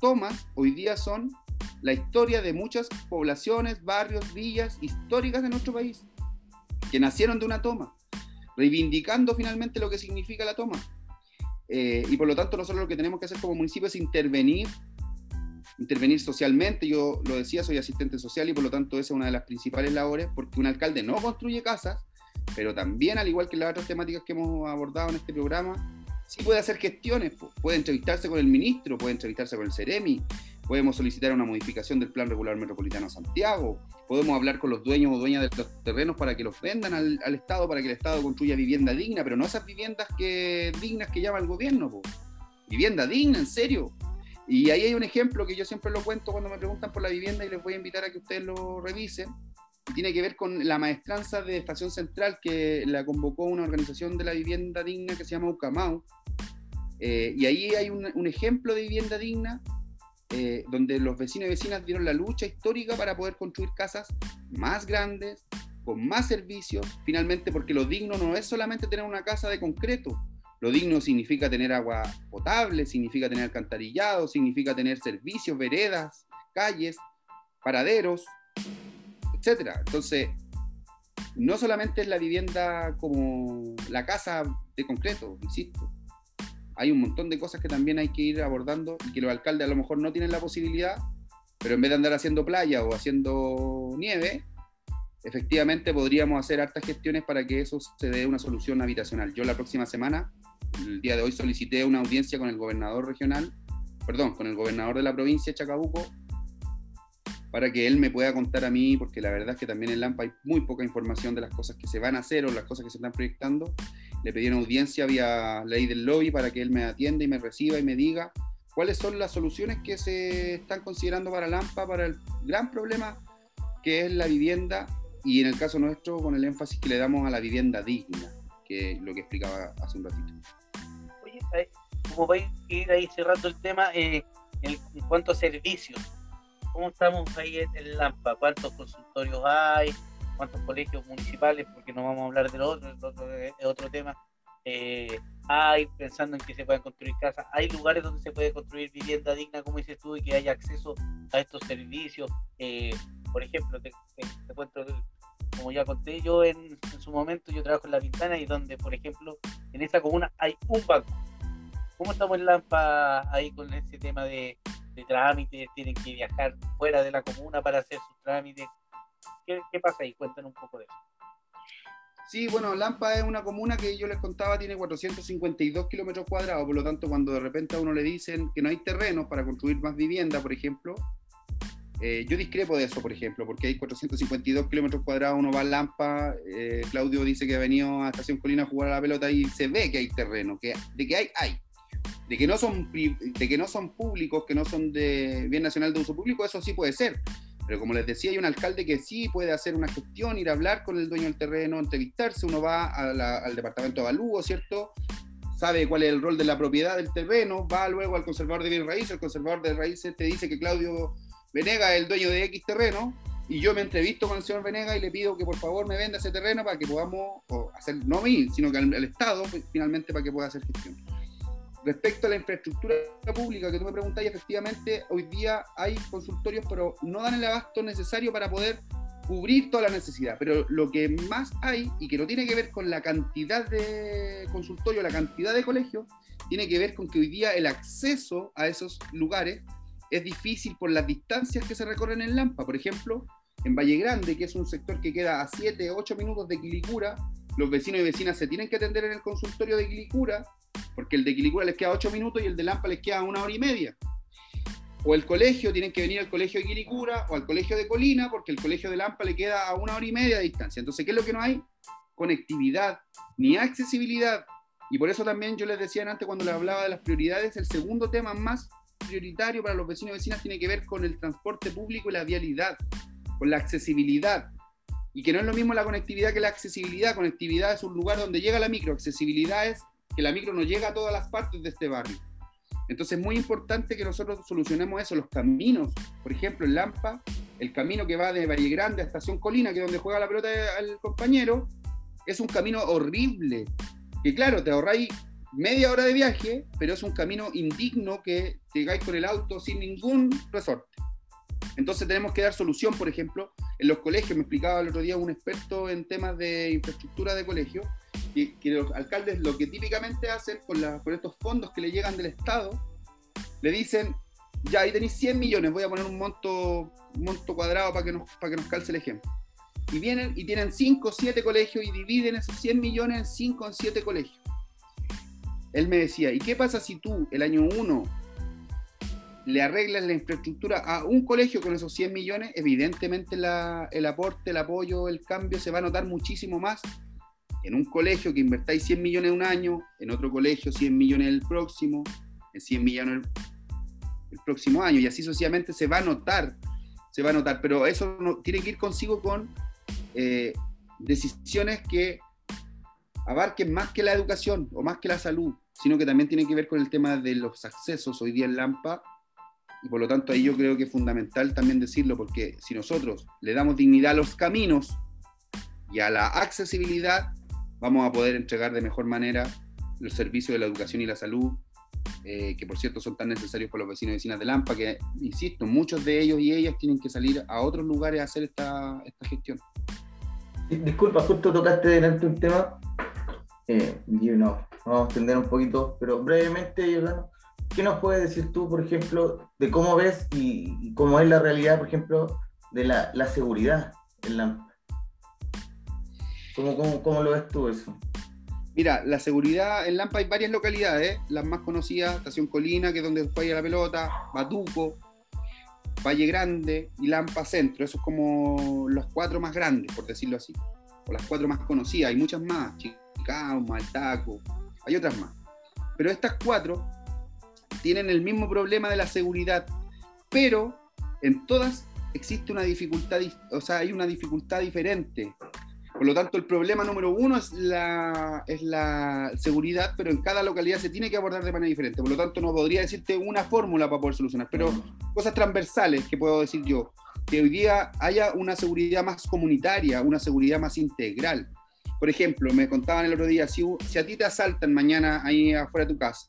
tomas hoy día son la historia de muchas poblaciones, barrios, villas históricas de nuestro país, que nacieron de una toma, reivindicando finalmente lo que significa la toma. Eh, y por lo tanto nosotros lo que tenemos que hacer como municipio es intervenir, intervenir socialmente. Yo lo decía, soy asistente social y por lo tanto esa es una de las principales labores, porque un alcalde no construye casas, pero también, al igual que las otras temáticas que hemos abordado en este programa, sí puede hacer gestiones, puede entrevistarse con el ministro, puede entrevistarse con el CEREMI, podemos solicitar una modificación del Plan Regular Metropolitano Santiago, podemos hablar con los dueños o dueñas de los terrenos para que los vendan al, Estado, para que el Estado construya vivienda digna, pero no esas viviendas que, dignas que llama el gobierno, vivienda digna, en serio. Y ahí hay un ejemplo que yo siempre lo cuento cuando me preguntan por la vivienda y les voy a invitar a que ustedes lo revisen. tiene que ver con la maestranza de Estación Central que la convocó una organización de la vivienda digna que se llama UCAMAU. Eh, y ahí hay un, ejemplo de vivienda digna eh, donde los vecinos y vecinas dieron la lucha histórica para poder construir casas más grandes, con más servicios, finalmente porque lo digno no es solamente tener una casa de concreto, lo digno significa tener agua potable, significa tener alcantarillado, significa tener servicios, veredas, calles, paraderos, etc. Entonces, no solamente es la vivienda como la casa de concreto, insisto, hay un montón de cosas que también hay que ir abordando y que los alcaldes a lo mejor no tienen la posibilidad, pero en vez de andar haciendo playa o haciendo nieve, efectivamente podríamos hacer hartas gestiones para que eso se dé una solución habitacional. Yo la próxima semana, el día de hoy, solicité una audiencia con el gobernador regional, perdón, con el gobernador de la provincia de Chacabuco, para que él me pueda contar a mí, porque la verdad es que también en Lampa hay muy poca información de las cosas que se van a hacer o las cosas que se están proyectando, le pedí una audiencia vía ley del lobby para que él me atienda y me reciba y me diga cuáles son las soluciones que se están considerando para Lampa, para el gran problema que es la vivienda y en el caso nuestro con el énfasis que le damos a la vivienda digna, que lo que explicaba hace un ratito. Oye, eh, como vais a ir ahí cerrando el tema, eh, en, cuanto a servicios, ¿cómo estamos ahí en Lampa? ¿Cuántos consultorios hay? cuántos colegios municipales, porque no vamos a hablar de lo otro, es otro, tema, eh, hay pensando en que se puedan construir casas, hay lugares donde se puede construir vivienda digna, como dices tú, y que haya acceso a estos servicios. Eh, por ejemplo, te, cuento, como ya conté yo en, su momento, yo trabajo en La Pintana y donde, por ejemplo, en esa comuna hay un banco. ¿Cómo estamos en Lampa ahí con ese tema de, trámites? Tienen que viajar fuera de la comuna para hacer sus trámites. ¿Qué, pasa ahí? Cuéntanos un poco de eso. Sí, bueno, Lampa es una comuna que yo les contaba tiene 452 kilómetros cuadrados, por lo tanto, cuando de repente a uno le dicen que no hay terrenos para construir más vivienda, por ejemplo, eh, yo discrepo de eso, por ejemplo, porque hay 452 kilómetros cuadrados, uno va a Lampa, eh, Claudio dice que ha venido a Estación Colina a jugar a la pelota y se ve que hay terreno, que de que hay, hay. De que, no son, de que no son públicos, que no son de bien nacional de uso público, eso sí puede ser. Pero como les decía, hay un alcalde que sí puede hacer una gestión, ir a hablar con el dueño del terreno, entrevistarse, uno va al departamento de avalúo, ¿cierto? Sabe cuál es el rol de la propiedad del terreno, va luego al conservador de bienes raíces, el conservador de raíces te dice que Claudio Venega es el dueño de X terreno, y yo me entrevisto con el señor Venega y le pido que por favor me venda ese terreno para que podamos hacer, no a mí, sino que al, Estado, pues, finalmente, para que pueda hacer gestión. Respecto a la infraestructura pública que tú me preguntas, efectivamente hoy día hay consultorios, pero no dan el abasto necesario para poder cubrir toda la necesidad. Pero lo que más hay, y que no tiene que ver con la cantidad de consultorios, la cantidad de colegios, tiene que ver con que hoy día el acceso a esos lugares es difícil por las distancias que se recorren en Lampa. Por ejemplo, en Valle Grande, que es un sector que queda a 7, 8 minutos de Quilicura, los vecinos y vecinas se tienen que atender en el consultorio de Quilicura, porque el de Quilicura les queda 8 minutos y el de Lampa les queda una hora y media. O el colegio, tienen que venir al colegio de Quilicura o al colegio de Colina, porque el colegio de Lampa le queda a una hora y media de distancia. Entonces, ¿qué es lo que no hay? Conectividad, ni accesibilidad. Y por eso también yo les decía antes cuando les hablaba de las prioridades, el segundo tema más prioritario para los vecinos y vecinas tiene que ver con el transporte público y la vialidad, con la accesibilidad. Y que no es lo mismo la conectividad que la accesibilidad. Conectividad es un lugar donde llega la micro, accesibilidad es que la micro no llega a todas las partes de este barrio. Entonces es muy importante que nosotros solucionemos eso, los caminos. Por ejemplo, en Lampa, el camino que va de Valle Grande a Estación Colina, que es donde juega la pelota el compañero, es un camino horrible. Que claro, te ahorráis media hora de viaje, pero es un camino indigno que llegáis con el auto sin ningún resorte. Entonces tenemos que dar solución, por ejemplo, en los colegios. Me explicaba el otro día un experto en temas de infraestructura de colegios, que, los alcaldes lo que típicamente hacen con, estos fondos que le llegan del Estado, le dicen, ya ahí tenéis 100 millones, voy a poner un monto, monto cuadrado para que, nos, para que nos calce el ejemplo. Y vienen y tienen 5 o 7 colegios y dividen esos 100 millones en 5 o 7 colegios él me decía, ¿y qué pasa si tú el año 1 le arreglas la infraestructura a un colegio con esos 100 millones? Evidentemente el aporte, el apoyo, el cambio se va a notar muchísimo más en un colegio que invertáis 100 millones un año, en otro colegio 100 millones el próximo, en 100 millones el, próximo año, y así sucesivamente se va a notar, se va a notar, pero eso no, tiene que ir consigo con eh, decisiones que abarquen más que la educación o más que la salud, sino que también tiene que ver con el tema de los accesos hoy día en Lampa, y por lo tanto ahí yo creo que es fundamental también decirlo, porque si nosotros le damos dignidad a los caminos y a la accesibilidad, vamos a poder entregar de mejor manera los servicios de la educación y la salud, eh, que por cierto son tan necesarios por los vecinos y vecinas de Lampa, que, insisto, muchos de ellos y ellas tienen que salir a otros lugares a hacer esta, esta gestión. Disculpa, justo tocaste delante un tema eh, no, vamos a extender un poquito, pero brevemente, Yolanda, ¿qué nos puedes decir tú, por ejemplo, de cómo ves y, cómo es la realidad, por ejemplo, de la, la seguridad en la... ¿Cómo, cómo, cómo lo ves tú eso? Mira, la seguridad en Lampa hay varias localidades, las más conocidas, Estación Colina, que es donde juega la pelota, Batuco, Valle Grande y Lampa Centro. Esos como los cuatro más grandes, por decirlo así. O las cuatro más conocidas. Hay muchas más, chicos el taco, hay otras más. Pero estas cuatro tienen el mismo problema de la seguridad, pero en todas existe una dificultad, o sea, hay una dificultad diferente. Por lo tanto, el problema número uno es la, es la seguridad, pero en cada localidad se tiene que abordar de manera diferente. Por lo tanto, no podría decirte una fórmula para poder solucionar, pero cosas transversales que puedo decir yo. Que hoy día haya una seguridad más comunitaria, una seguridad más integral. Por ejemplo, me contaban el otro día, si, si a ti te asaltan mañana ahí afuera de tu casa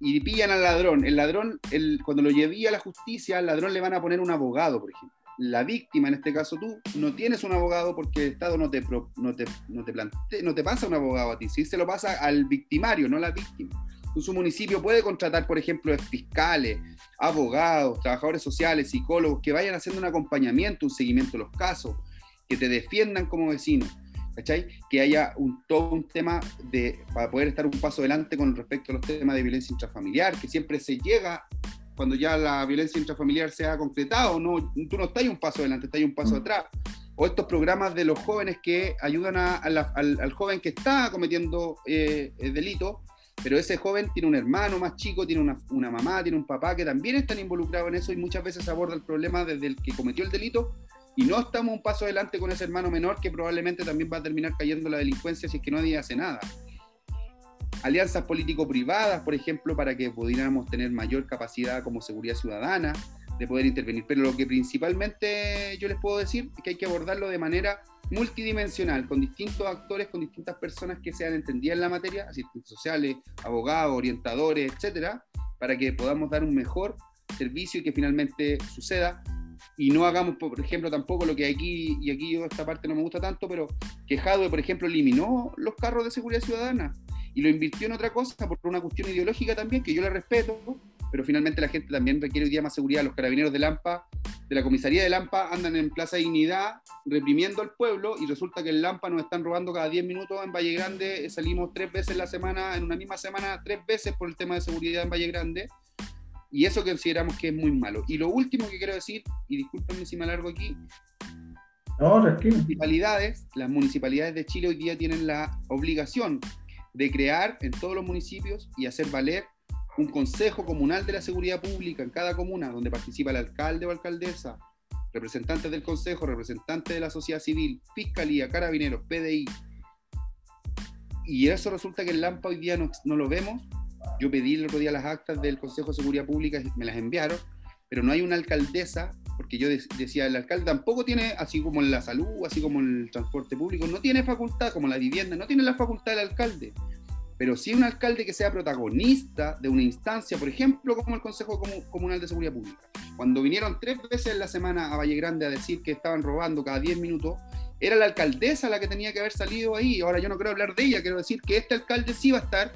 y pillan al ladrón, el ladrón, el, cuando lo llevé a la justicia, al ladrón le van a poner un abogado, por ejemplo. La víctima, en este caso tú, no tienes un abogado porque el Estado no te, no te, no te, no te pasa un abogado a ti, sí se lo pasa al victimario, no a la víctima. su municipio puede contratar, por ejemplo, fiscales, abogados, trabajadores sociales, psicólogos, que vayan haciendo un acompañamiento, un seguimiento de los casos, que te defiendan como vecino ¿cachai? Que haya un, todo un tema de, para poder estar un paso adelante con respecto a los temas de violencia intrafamiliar, que siempre se llega cuando ya la violencia intrafamiliar se ha concretado, no, tú no estás un paso adelante, estás un paso mm. atrás. O estos programas de los jóvenes que ayudan al, al, joven que está cometiendo eh, delito pero ese joven tiene un hermano más chico, tiene una, una, mamá, tiene un papá que también están involucrados en eso y muchas veces aborda el problema desde el que cometió el delito y no estamos un paso adelante con ese hermano menor que probablemente también va a terminar cayendo en la delincuencia si es que nadie hace nada. Alianzas político-privadas, por ejemplo, para que pudiéramos tener mayor capacidad como seguridad ciudadana de poder intervenir. Pero lo que principalmente yo les puedo decir es que hay que abordarlo de manera multidimensional, con distintos actores, con distintas personas que sean entendidas en la materia, asistentes sociales, abogados, orientadores, etcétera, para que podamos dar un mejor servicio y que finalmente suceda. Y no hagamos, por ejemplo, tampoco lo que aquí, y aquí yo esta parte no me gusta tanto, pero que Jadwe, por ejemplo, eliminó los carros de seguridad ciudadana y lo invirtió en otra cosa por una cuestión ideológica también, que yo le respeto, pero finalmente la gente también requiere hoy día más seguridad. Los carabineros de Lampa, de la comisaría de Lampa, andan en Plaza Dignidad reprimiendo al pueblo y resulta que en Lampa nos están robando cada 10 minutos en Valle Grande. Eh, salimos tres veces la semana, en una misma semana, tres veces por el tema de seguridad en Valle Grande. Y eso consideramos que es muy malo. Y lo último que quiero decir, y discúlpenme si me alargo aquí, no, las municipalidades, las municipalidades de Chile hoy día tienen la obligación de crear en todos los municipios y hacer valer un consejo comunal de la seguridad pública en cada comuna, donde participa el alcalde o alcaldesa, representantes del consejo, representantes de la sociedad civil, fiscalía, carabineros, PDI. Y eso resulta que en Lampa hoy día no, no lo vemos. Yo pedí el otro día las actas del Consejo de Seguridad Pública, me las enviaron, pero no hay una alcaldesa, porque yo decía, el alcalde tampoco tiene, así como en la salud, así como en el transporte público, no tiene facultad, como la vivienda, no tiene la facultad del alcalde pero sí un alcalde que sea protagonista de una instancia, por ejemplo, como el Consejo Comunal de Seguridad Pública. Cuando vinieron tres veces en la semana a Valle Grande a decir que estaban robando cada diez minutos, era la alcaldesa la que tenía que haber salido ahí. Ahora yo no quiero hablar de ella, quiero decir que este alcalde sí va a estar,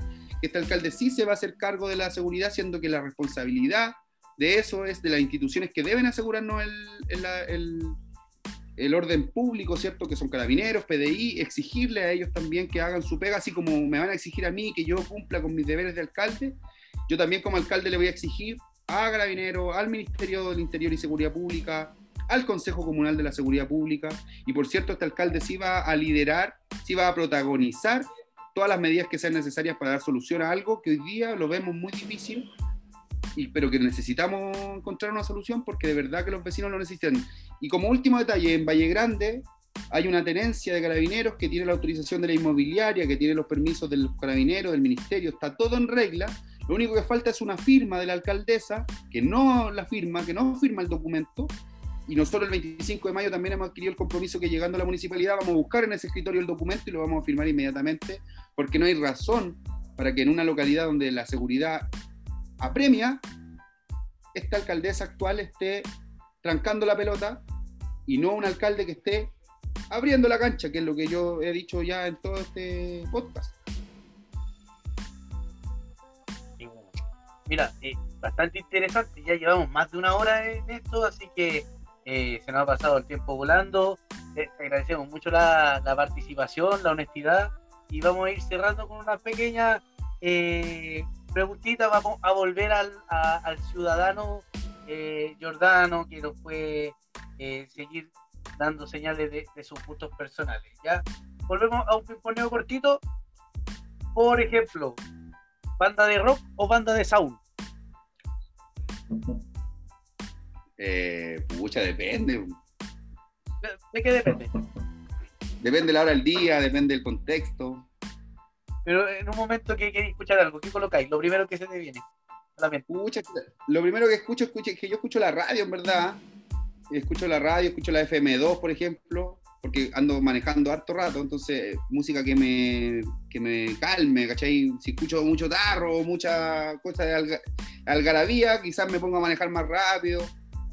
este alcalde sí se va a hacer cargo de la seguridad, siendo que la responsabilidad de eso es de las instituciones que deben asegurarnos el orden público, ¿cierto? Que son carabineros, PDI, exigirle a ellos también que hagan su pega, así como me van a exigir a mí que yo cumpla con mis deberes de alcalde, yo también como alcalde le voy a exigir a carabineros, al Ministerio del Interior y Seguridad Pública, al Consejo Comunal de la Seguridad Pública, y por cierto, este alcalde sí va a liderar, sí va a protagonizar todas las medidas que sean necesarias para dar solución a algo que hoy día lo vemos muy difícil, y, pero que necesitamos encontrar una solución porque de verdad que los vecinos lo necesitan. Y como último detalle, en Valle Grande hay una tenencia de carabineros que tiene la autorización de la inmobiliaria, que tiene los permisos de los carabineros, del ministerio, está todo en regla. Lo único que falta es una firma de la alcaldesa, que no la firma, que no firma el documento. Y nosotros el 25 de mayo también hemos adquirido el compromiso que llegando a la municipalidad vamos a buscar en ese escritorio el documento y lo vamos a firmar inmediatamente, porque no hay razón para que en una localidad donde la seguridad apremia, esta alcaldesa actual esté trancando la pelota y no un alcalde que esté abriendo la cancha, que es lo que yo he dicho ya en todo este podcast. Mira, eh, bastante interesante, ya llevamos más de una hora en esto, así que eh, se nos ha pasado el tiempo volando. Eh, agradecemos mucho la, participación, la honestidad y vamos a ir cerrando con una pequeña preguntita. Vamos a volver al, al ciudadano Jordano que nos puede eh, seguir dando señales de, sus gustos personales. ¿ya? Volvemos a un pimponeo cortito. Por ejemplo, banda de rock o banda de sound. Eh, pucha, depende. ¿De qué depende? Depende de la hora del día, depende del contexto. Pero en un momento que queréis escuchar algo, ¿qué colocáis? Lo primero que se te viene. lo primero que escucho es que yo escucho la radio, en verdad escucho la radio, escucho la FM2, por ejemplo, porque ando manejando harto rato, entonces música que me, que me calme, ¿cachai? Si escucho mucho tarro, mucha cosa de algarabía, quizás me pongo a manejar más rápido.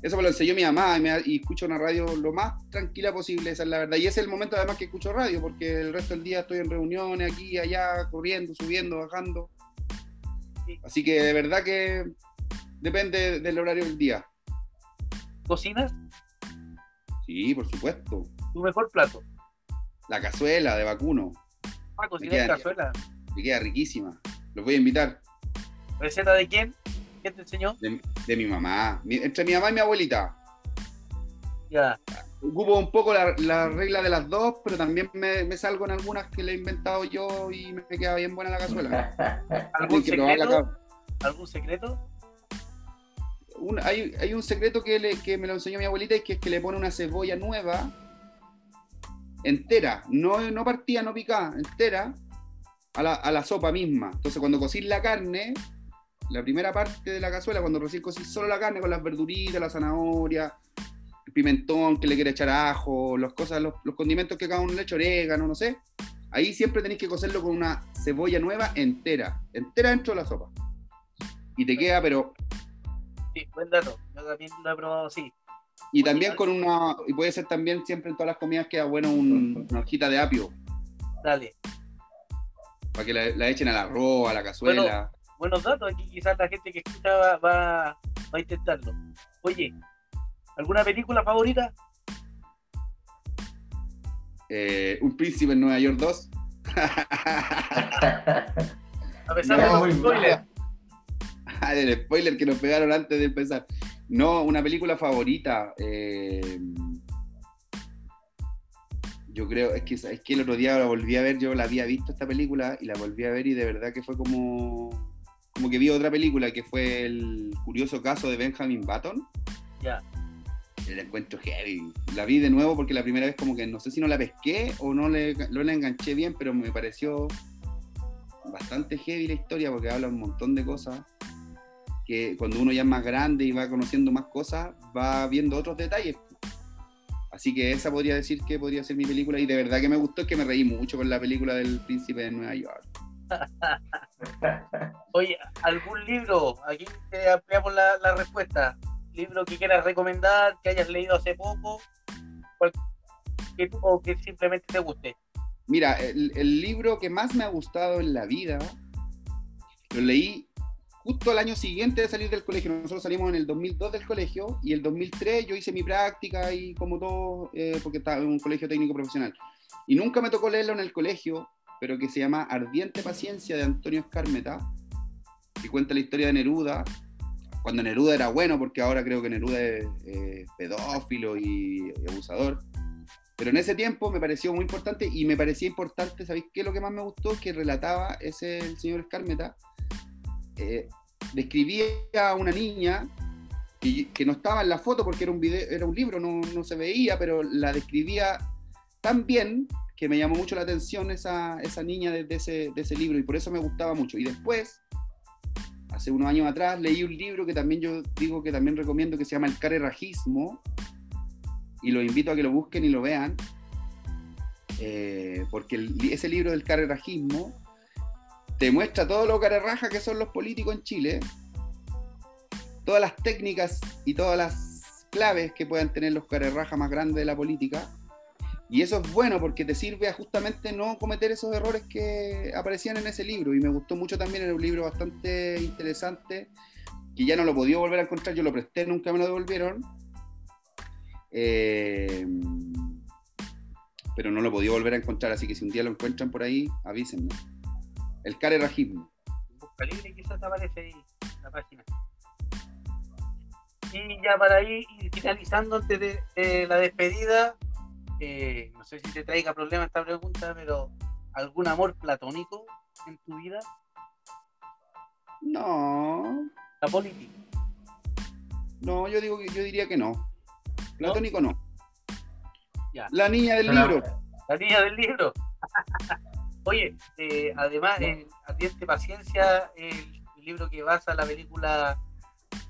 Eso me lo enseñó mi mamá y, escucho una radio lo más tranquila posible, esa es la verdad. Y ese es el momento además que escucho radio, porque el resto del día estoy en reuniones, aquí, allá, corriendo, subiendo, bajando. Así que de verdad que depende del horario del día. ¿Cocinas? Sí, por supuesto. ¿Tu mejor plato? La cazuela de vacuno. Ah, cocinar cazuela. Me queda riquísima. Los voy a invitar. ¿Receta de quién? ¿Quién te enseñó? De, mi mamá. entre mi mamá y mi abuelita. Ya. ocupo un poco la, la regla de las dos, pero también me, me salgo en algunas que le he inventado yo y me queda bien buena la cazuela. *laughs* ¿Algún secreto? ¿Algún secreto? Un- hay, hay un secreto que, le- que me lo enseñó mi abuelita y que es que le pone una cebolla nueva, entera, no, no partida, no picada, entera, a la, a la sopa misma. Entonces cuando cocís la carne, la primera parte de la cazuela, cuando recién cocís solo la carne con las verduritas, la zanahoria, el pimentón que le quiere echar ajo, las cosas, los, los condimentos que cada uno le echa, orégano, no sé. Ahí siempre tenéis que cocerlo con una cebolla nueva entera, entera dentro de la sopa. Y te queda, pero Sí, buen dato. Yo también lo he probado así. Y también con una, y puede ser también siempre en todas las comidas queda bueno un- una hojita de apio, Dale. para que la, la echen al arroz, a la cazuela. Buenos datos. Aquí quizás la gente que escucha va, va, va a intentarlo. Oye, ¿alguna película favorita? Eh, un príncipe en Nueva York 2. *laughs* A pesar No, de los spoilers. *laughs* Ah, el spoiler que nos pegaron antes de empezar. No, una película favorita. eh, yo creo, es que, es que el otro día la volví a ver, yo la había visto esta película y la volví a ver y de verdad que fue como, como que vi otra película que fue el curioso caso de Benjamin Button. Ya. El encuentro heavy. La vi de nuevo porque la primera vez como que no sé si no la pesqué o no le, no la enganché bien, pero me pareció bastante heavy la historia porque habla un montón de cosas que cuando uno ya es más grande y va conociendo más cosas, va viendo otros detalles. Así que esa podría decir que podría ser mi película y de verdad que me gustó, es que me reí mucho con la película del príncipe de Nueva York. *laughs* Oye, ¿algún libro? Aquí te ampliamos la, la respuesta. ¿Libro que quieras recomendar, que hayas leído hace poco? que- o que simplemente te guste. Mira, el, el libro que más me ha gustado en la vida, lo leí justo al año siguiente de salir del colegio. Nosotros salimos en el 2002 del colegio y el 2003 yo hice mi práctica y como todo, eh, porque estaba en un colegio técnico profesional. Y nunca me tocó leerlo en el colegio, pero que se llama Ardiente Paciencia de Antonio Escarmeta, que cuenta la historia de Neruda, cuando Neruda era bueno, porque ahora creo que Neruda es eh, pedófilo y, abusador. Pero en ese tiempo me pareció muy importante y me parecía importante, ¿sabéis qué? Lo que más me gustó que relataba ese el señor Escarmeta, eh, describía a una niña que, que no estaba en la foto porque era un, video, era un libro, no, no se veía, pero la describía tan bien que me llamó mucho la atención esa, esa niña de, ese, ese libro y por eso me gustaba mucho. Y después, hace unos años atrás, leí un libro que también yo digo que también recomiendo que se llama El Carerrajismo y los invito a que lo busquen y lo vean, eh, porque ese libro del carerrajismo te muestra todo lo carerraja que son los políticos en Chile, todas las técnicas y todas las claves que puedan tener los carerrajas más grandes de la política. Y eso es bueno porque te sirve a justamente no cometer esos errores que aparecían en ese libro. Y me gustó mucho también, era un libro bastante interesante, que ya no lo podía volver a encontrar, yo lo presté, nunca me lo devolvieron. Eh, pero no lo podía volver a encontrar, así que si un día lo encuentran por ahí, avísenme. El carerrajismo. Busca libre quizás aparece ahí la página. Y ya para ir finalizando antes de la despedida, eh, no sé si te traiga problema esta pregunta, pero ¿algún amor platónico en tu vida? No, La política. no, yo digo que yo diría que no. Platónico no. Ya. La niña del libro. La niña del libro. *laughs* Oye, eh, además, en Ardiente Paciencia, el, el libro que basa la película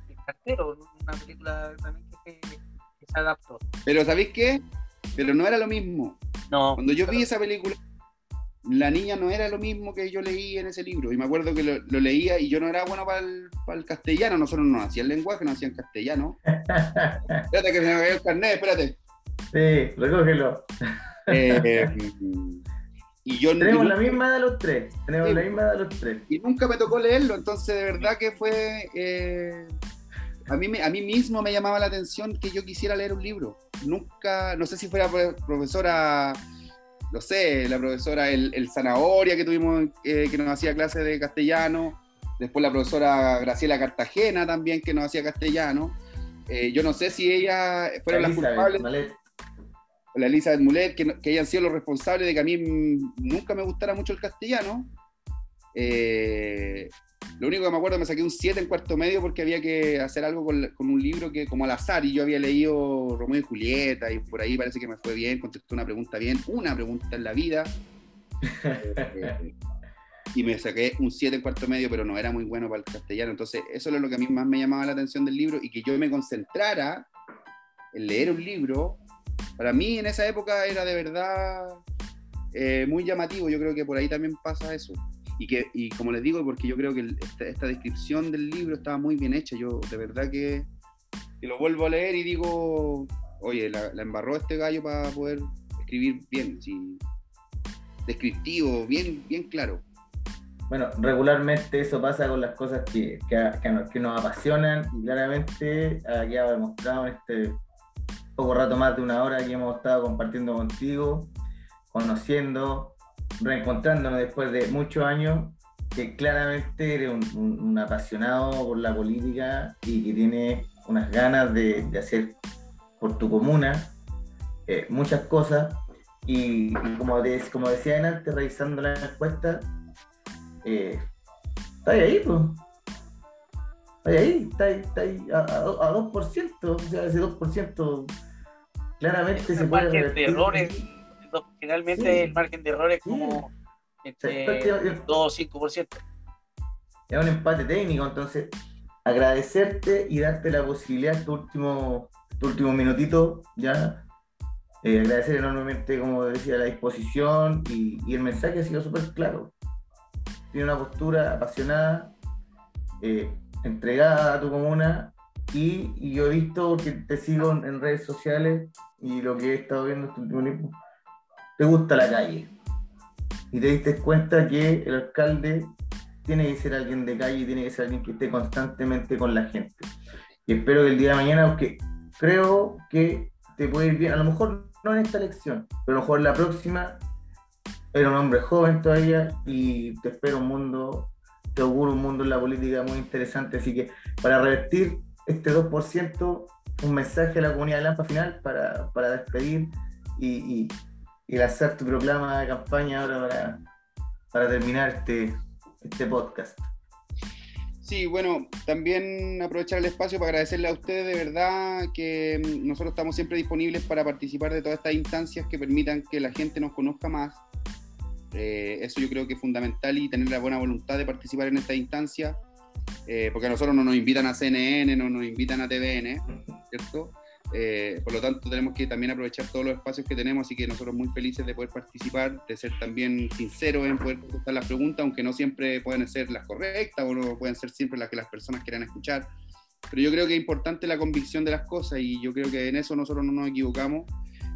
El cartero, una película también que se, que se adaptó. Pero ¿sabéis qué? Pero no era lo mismo. No, Cuando yo vi esa película, la niña no era lo mismo que yo leí en ese libro. Y me acuerdo que lo, lo leía y yo no era bueno para el, para el castellano. Nosotros no hacían lenguaje, no hacían castellano. *laughs* Espérate que se me cayó el carnet, espérate. Sí, recógelo. Eh, y yo *laughs* Tenemos la misma edad los tres. Tenemos Sí. la misma edad los tres. y nunca me tocó leerlo, entonces de verdad que fue... eh, a, mí, me- a mí mismo me llamaba la atención que yo quisiera leer un libro. Nunca, no sé si fuera pro- profesora, no sé, la profesora El, el Zanahoria que tuvimos, eh, que nos hacía clases de castellano, después la profesora Graciela Cartagena también que nos hacía castellano. Eh, yo no sé si ella fueron las culpables. Malet. la Elizabeth Mulet, que, que hayan sido los responsables de que a mí nunca me gustara mucho el castellano. Eh, lo único que me acuerdo, me saqué un 7 en cuarto medio porque había que hacer algo con, con, un libro que como al azar y yo había leído Romeo y Julieta y por ahí parece que me fue bien, contestó una pregunta bien, una pregunta en la vida. *laughs* Y me saqué un 7 en cuarto medio, pero no era muy bueno para el castellano. Entonces, eso es lo que a mí más me llamaba la atención del libro y que yo me concentrara en leer un libro. Para mí en esa época era de verdad eh, muy llamativo. Yo creo que por ahí también pasa eso. Y, que, y como les digo, porque yo creo que esta, descripción del libro estaba muy bien hecha. Yo de verdad que, lo vuelvo a leer y digo, oye, la, embarró este gallo para poder escribir bien, descriptivo, bien, bien claro. Bueno, regularmente eso pasa con las cosas que, que, nos, apasionan y claramente aquí ha demostrado en este poco rato más de una hora que hemos estado compartiendo contigo, conociendo, reencontrándonos después de muchos años, que claramente eres un, apasionado por la política y que tiene unas ganas de, hacer por tu comuna eh, muchas cosas. Y, como, como decía antes, revisando la encuesta, eh, está ahí, pues. Está ahí, está ahí, está ahí a, a, 2%, o sea, ese 2% claramente se puede margen de errores, finalmente el margen de errores es como entre 2 o 5%. Es un empate técnico, entonces agradecerte y darte la posibilidad, tu último, tu último minutito ya, eh, agradecer enormemente, como decía, la disposición y, y el mensaje ha sido súper claro. Tiene una postura apasionada, eh, entregada a tu comuna y, yo he visto, porque te sigo en, redes sociales y lo que he estado viendo este último tiempo, te gusta la calle. Y te diste cuenta que el alcalde tiene que ser alguien de calle tiene que ser alguien que esté constantemente con la gente. Y espero que el día de mañana, porque creo que te puede ir bien, a lo mejor no en esta elección, pero a lo mejor en la próxima era un hombre joven todavía y te espero un mundo, te auguro un mundo en la política muy interesante. Así que para revertir este 2%, un mensaje a la comunidad de Lampa final para, para despedir y, lanzar tu proclama de campaña ahora para, terminar este, este podcast. Sí, bueno, también aprovechar el espacio para agradecerle a ustedes de verdad que nosotros estamos siempre disponibles para participar de todas estas instancias que permitan que la gente nos conozca más, eh, eso yo creo que es fundamental y tener la buena voluntad de participar en esta instancia, eh, porque a nosotros no nos invitan a CNN, no nos invitan a TVN, ¿cierto? Eh, por lo tanto, tenemos que también aprovechar todos los espacios que tenemos, así que nosotros muy felices de poder participar, de ser también sinceros en poder contestar las preguntas, aunque no siempre pueden ser las correctas o no pueden ser siempre las que las personas quieran escuchar. Pero yo creo que es importante la convicción de las cosas y yo creo que en eso nosotros no nos equivocamos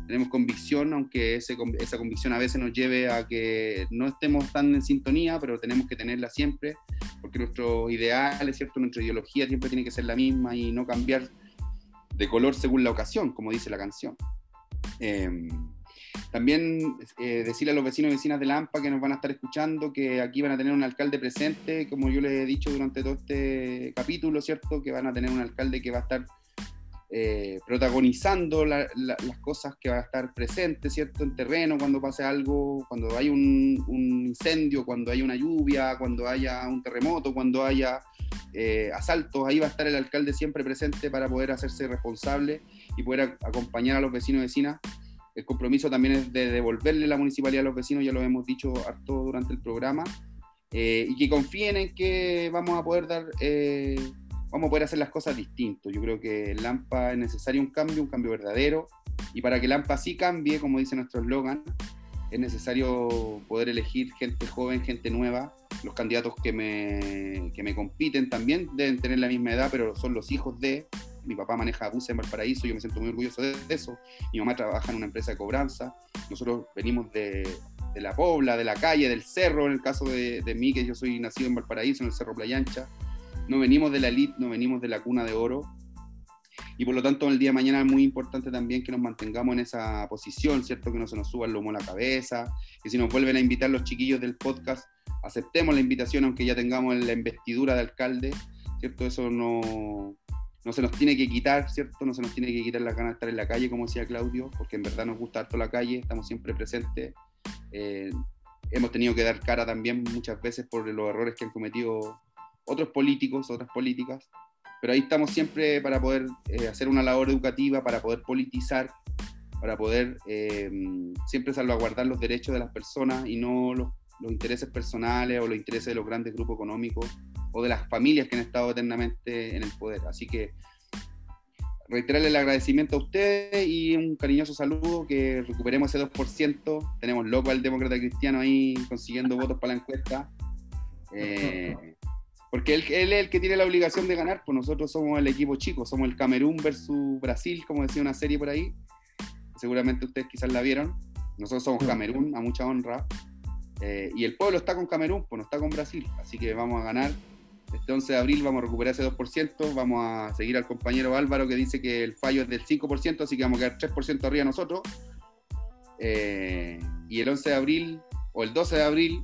tenemos convicción, aunque ese, esa convicción a veces nos lleve a que no estemos tan en sintonía, pero tenemos que tenerla siempre, porque nuestros ideales, ¿cierto? nuestra ideología siempre tiene que ser la misma y no cambiar de color según la ocasión, como dice la canción. Em, también eh, decirle a los vecinos y vecinas de Lampa que nos van a estar escuchando que aquí van a tener un alcalde presente, como yo les he dicho durante todo este capítulo, ¿cierto? Que van a tener un alcalde que va a estar eh, protagonizando las cosas que va a estar presente, ¿cierto? En terreno, cuando pase algo, cuando hay un, incendio, cuando hay una lluvia, cuando haya un terremoto, cuando haya eh, asaltos, ahí va a estar el alcalde siempre presente para poder hacerse responsable y poder acompañar a los vecinos y vecinas. El compromiso también es de devolverle la municipalidad a los vecinos, ya lo hemos dicho harto durante el programa, eh, y que confíen en que vamos a poder dar vamos a poder hacer las cosas distintos. Yo creo que en Lampa es necesario un cambio, un cambio verdadero, y para que Lampa sí cambie, como dice nuestro eslogan, es necesario poder elegir gente joven, gente nueva. Los candidatos que me, que me compiten también deben tener la misma edad, pero son los hijos de. Mi papá maneja buses en Valparaíso, yo me siento muy orgulloso de eso. Mi mamá trabaja en una empresa de cobranza. Nosotros venimos de, de la Pobla, de la calle, del cerro, en el caso de, de mí, que yo soy nacido en Valparaíso, en el Cerro Playa Ancha no venimos de la elite, no venimos de la cuna de oro. Y por lo tanto, el día de mañana es muy importante también que nos mantengamos en esa posición, ¿cierto? Que no se nos suba el lomo a la cabeza, que si nos vuelven a invitar los chiquillos del podcast, aceptemos la invitación aunque ya tengamos la investidura de alcalde, ¿cierto? Eso no, no se nos tiene que quitar, ¿cierto? No se nos tiene que quitar la gana de estar en la calle, como decía Claudio, porque en verdad nos gusta harto la calle, estamos siempre presentes. Eh, hemos tenido que dar cara también muchas veces por los errores que han cometido otros políticos, otras políticas, pero ahí estamos siempre para poder eh, hacer una labor educativa, para poder politizar, para poder eh, siempre salvaguardar los derechos de las personas y no los, los intereses personales o los intereses de los grandes grupos económicos o de las familias que han estado eternamente en el poder. Así que reiterarle el agradecimiento a ustedes y un cariñoso saludo, que recuperemos ese 2%. Tenemos loco al demócrata cristiano ahí consiguiendo votos para la encuesta. Eh, *laughs* porque él, él, es el que tiene la obligación de ganar, pues nosotros somos el equipo chico, somos el Camerún versus Brasil, como decía una serie por ahí. Seguramente ustedes quizás la vieron. Nosotros somos Camerún, a mucha honra. Eh, y el pueblo está con Camerún, pues no está con Brasil. Así que vamos a ganar este 11 de abril vamos a recuperar ese 2%, vamos a seguir al compañero Álvaro que dice que el fallo es del 5%, así que vamos a quedar 3% arriba nosotros. Eh, y el 11 de abril o el 12 de abril,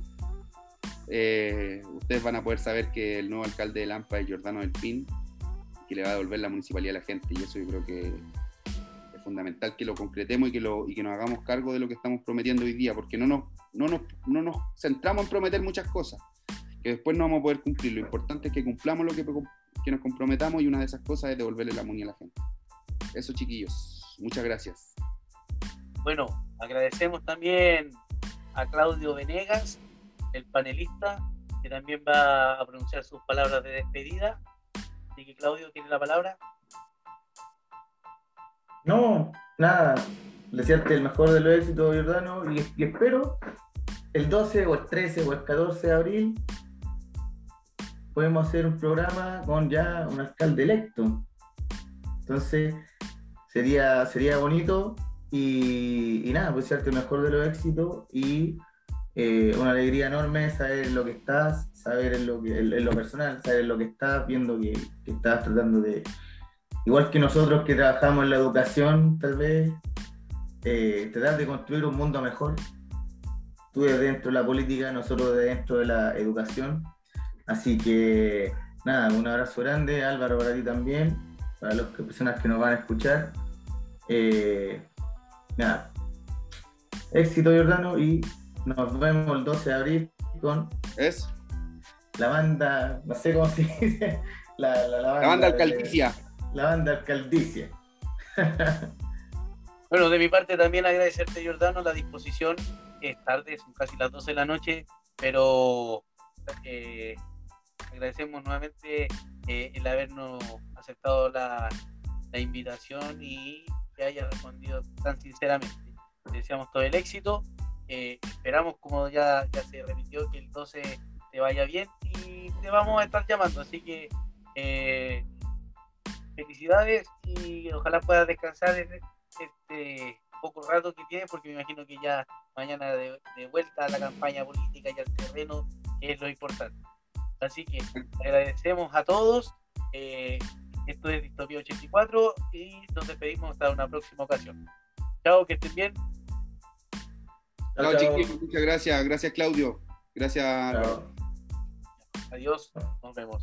eh, ustedes van a poder saber que el nuevo alcalde de Lampa es Jordano del Pin, que le va a devolver la municipalidad a la gente, y eso yo creo que es fundamental que lo concretemos y que, lo, y que nos hagamos cargo de lo que estamos prometiendo hoy día, porque no nos, no nos, no nos centramos en prometer muchas cosas que después no vamos a poder cumplir. Lo importante es que cumplamos lo que, que nos comprometamos y una de esas cosas es devolverle la moneda a la gente. Eso, chiquillos. Muchas gracias. Bueno, agradecemos también a Claudio Venegas, el panelista, que también va a pronunciar sus palabras de despedida. Así que Claudio tiene la palabra. No, nada. Desearte el mejor de los éxitos, Jordano, y, espero el 12 o el 13 o el 14 de abril podemos hacer un programa con ya un alcalde electo. Entonces, sería, sería bonito y, y nada, pues serte mejor de los éxitos y eh, una alegría enorme saber lo que estás, saber en lo, que, en, lo personal, saber lo que estás, viendo que, que, estás tratando de, igual que nosotros que trabajamos en la educación, tal vez, eh, tratar de construir un mundo mejor. Tú desde dentro de la política, nosotros desde dentro de la educación Así que nada, un abrazo grande, Álvaro, para ti también, para las personas que nos van a escuchar. Eh, nada, éxito Jordano y nos vemos el 12 de abril con ¿Es? la banda, no sé cómo se dice, la, la, la banda, banda alcaldicia. La banda alcaldicia. *laughs* bueno, de mi parte también agradecerte Jordano la disposición. Es tarde, son casi las 12 de la noche, pero eh, agradecemos nuevamente eh, el habernos aceptado la, la, invitación y que haya respondido tan sinceramente. Deseamos todo el éxito. Eh, esperamos, como ya, ya se repitió, que el 12 te vaya bien y te vamos a estar llamando. Así que eh, felicidades y ojalá puedas descansar en este poco rato que tienes, porque me imagino que ya mañana de, de vuelta a la campaña política y al terreno, que es lo importante. Así que agradecemos a todos. Eh, esto es Distopía 84 y nos despedimos hasta una próxima ocasión. Chao, que estén bien. Chao, chiquillos. Muchas gracias. Gracias, Claudio. Gracias. Adiós. Nos vemos.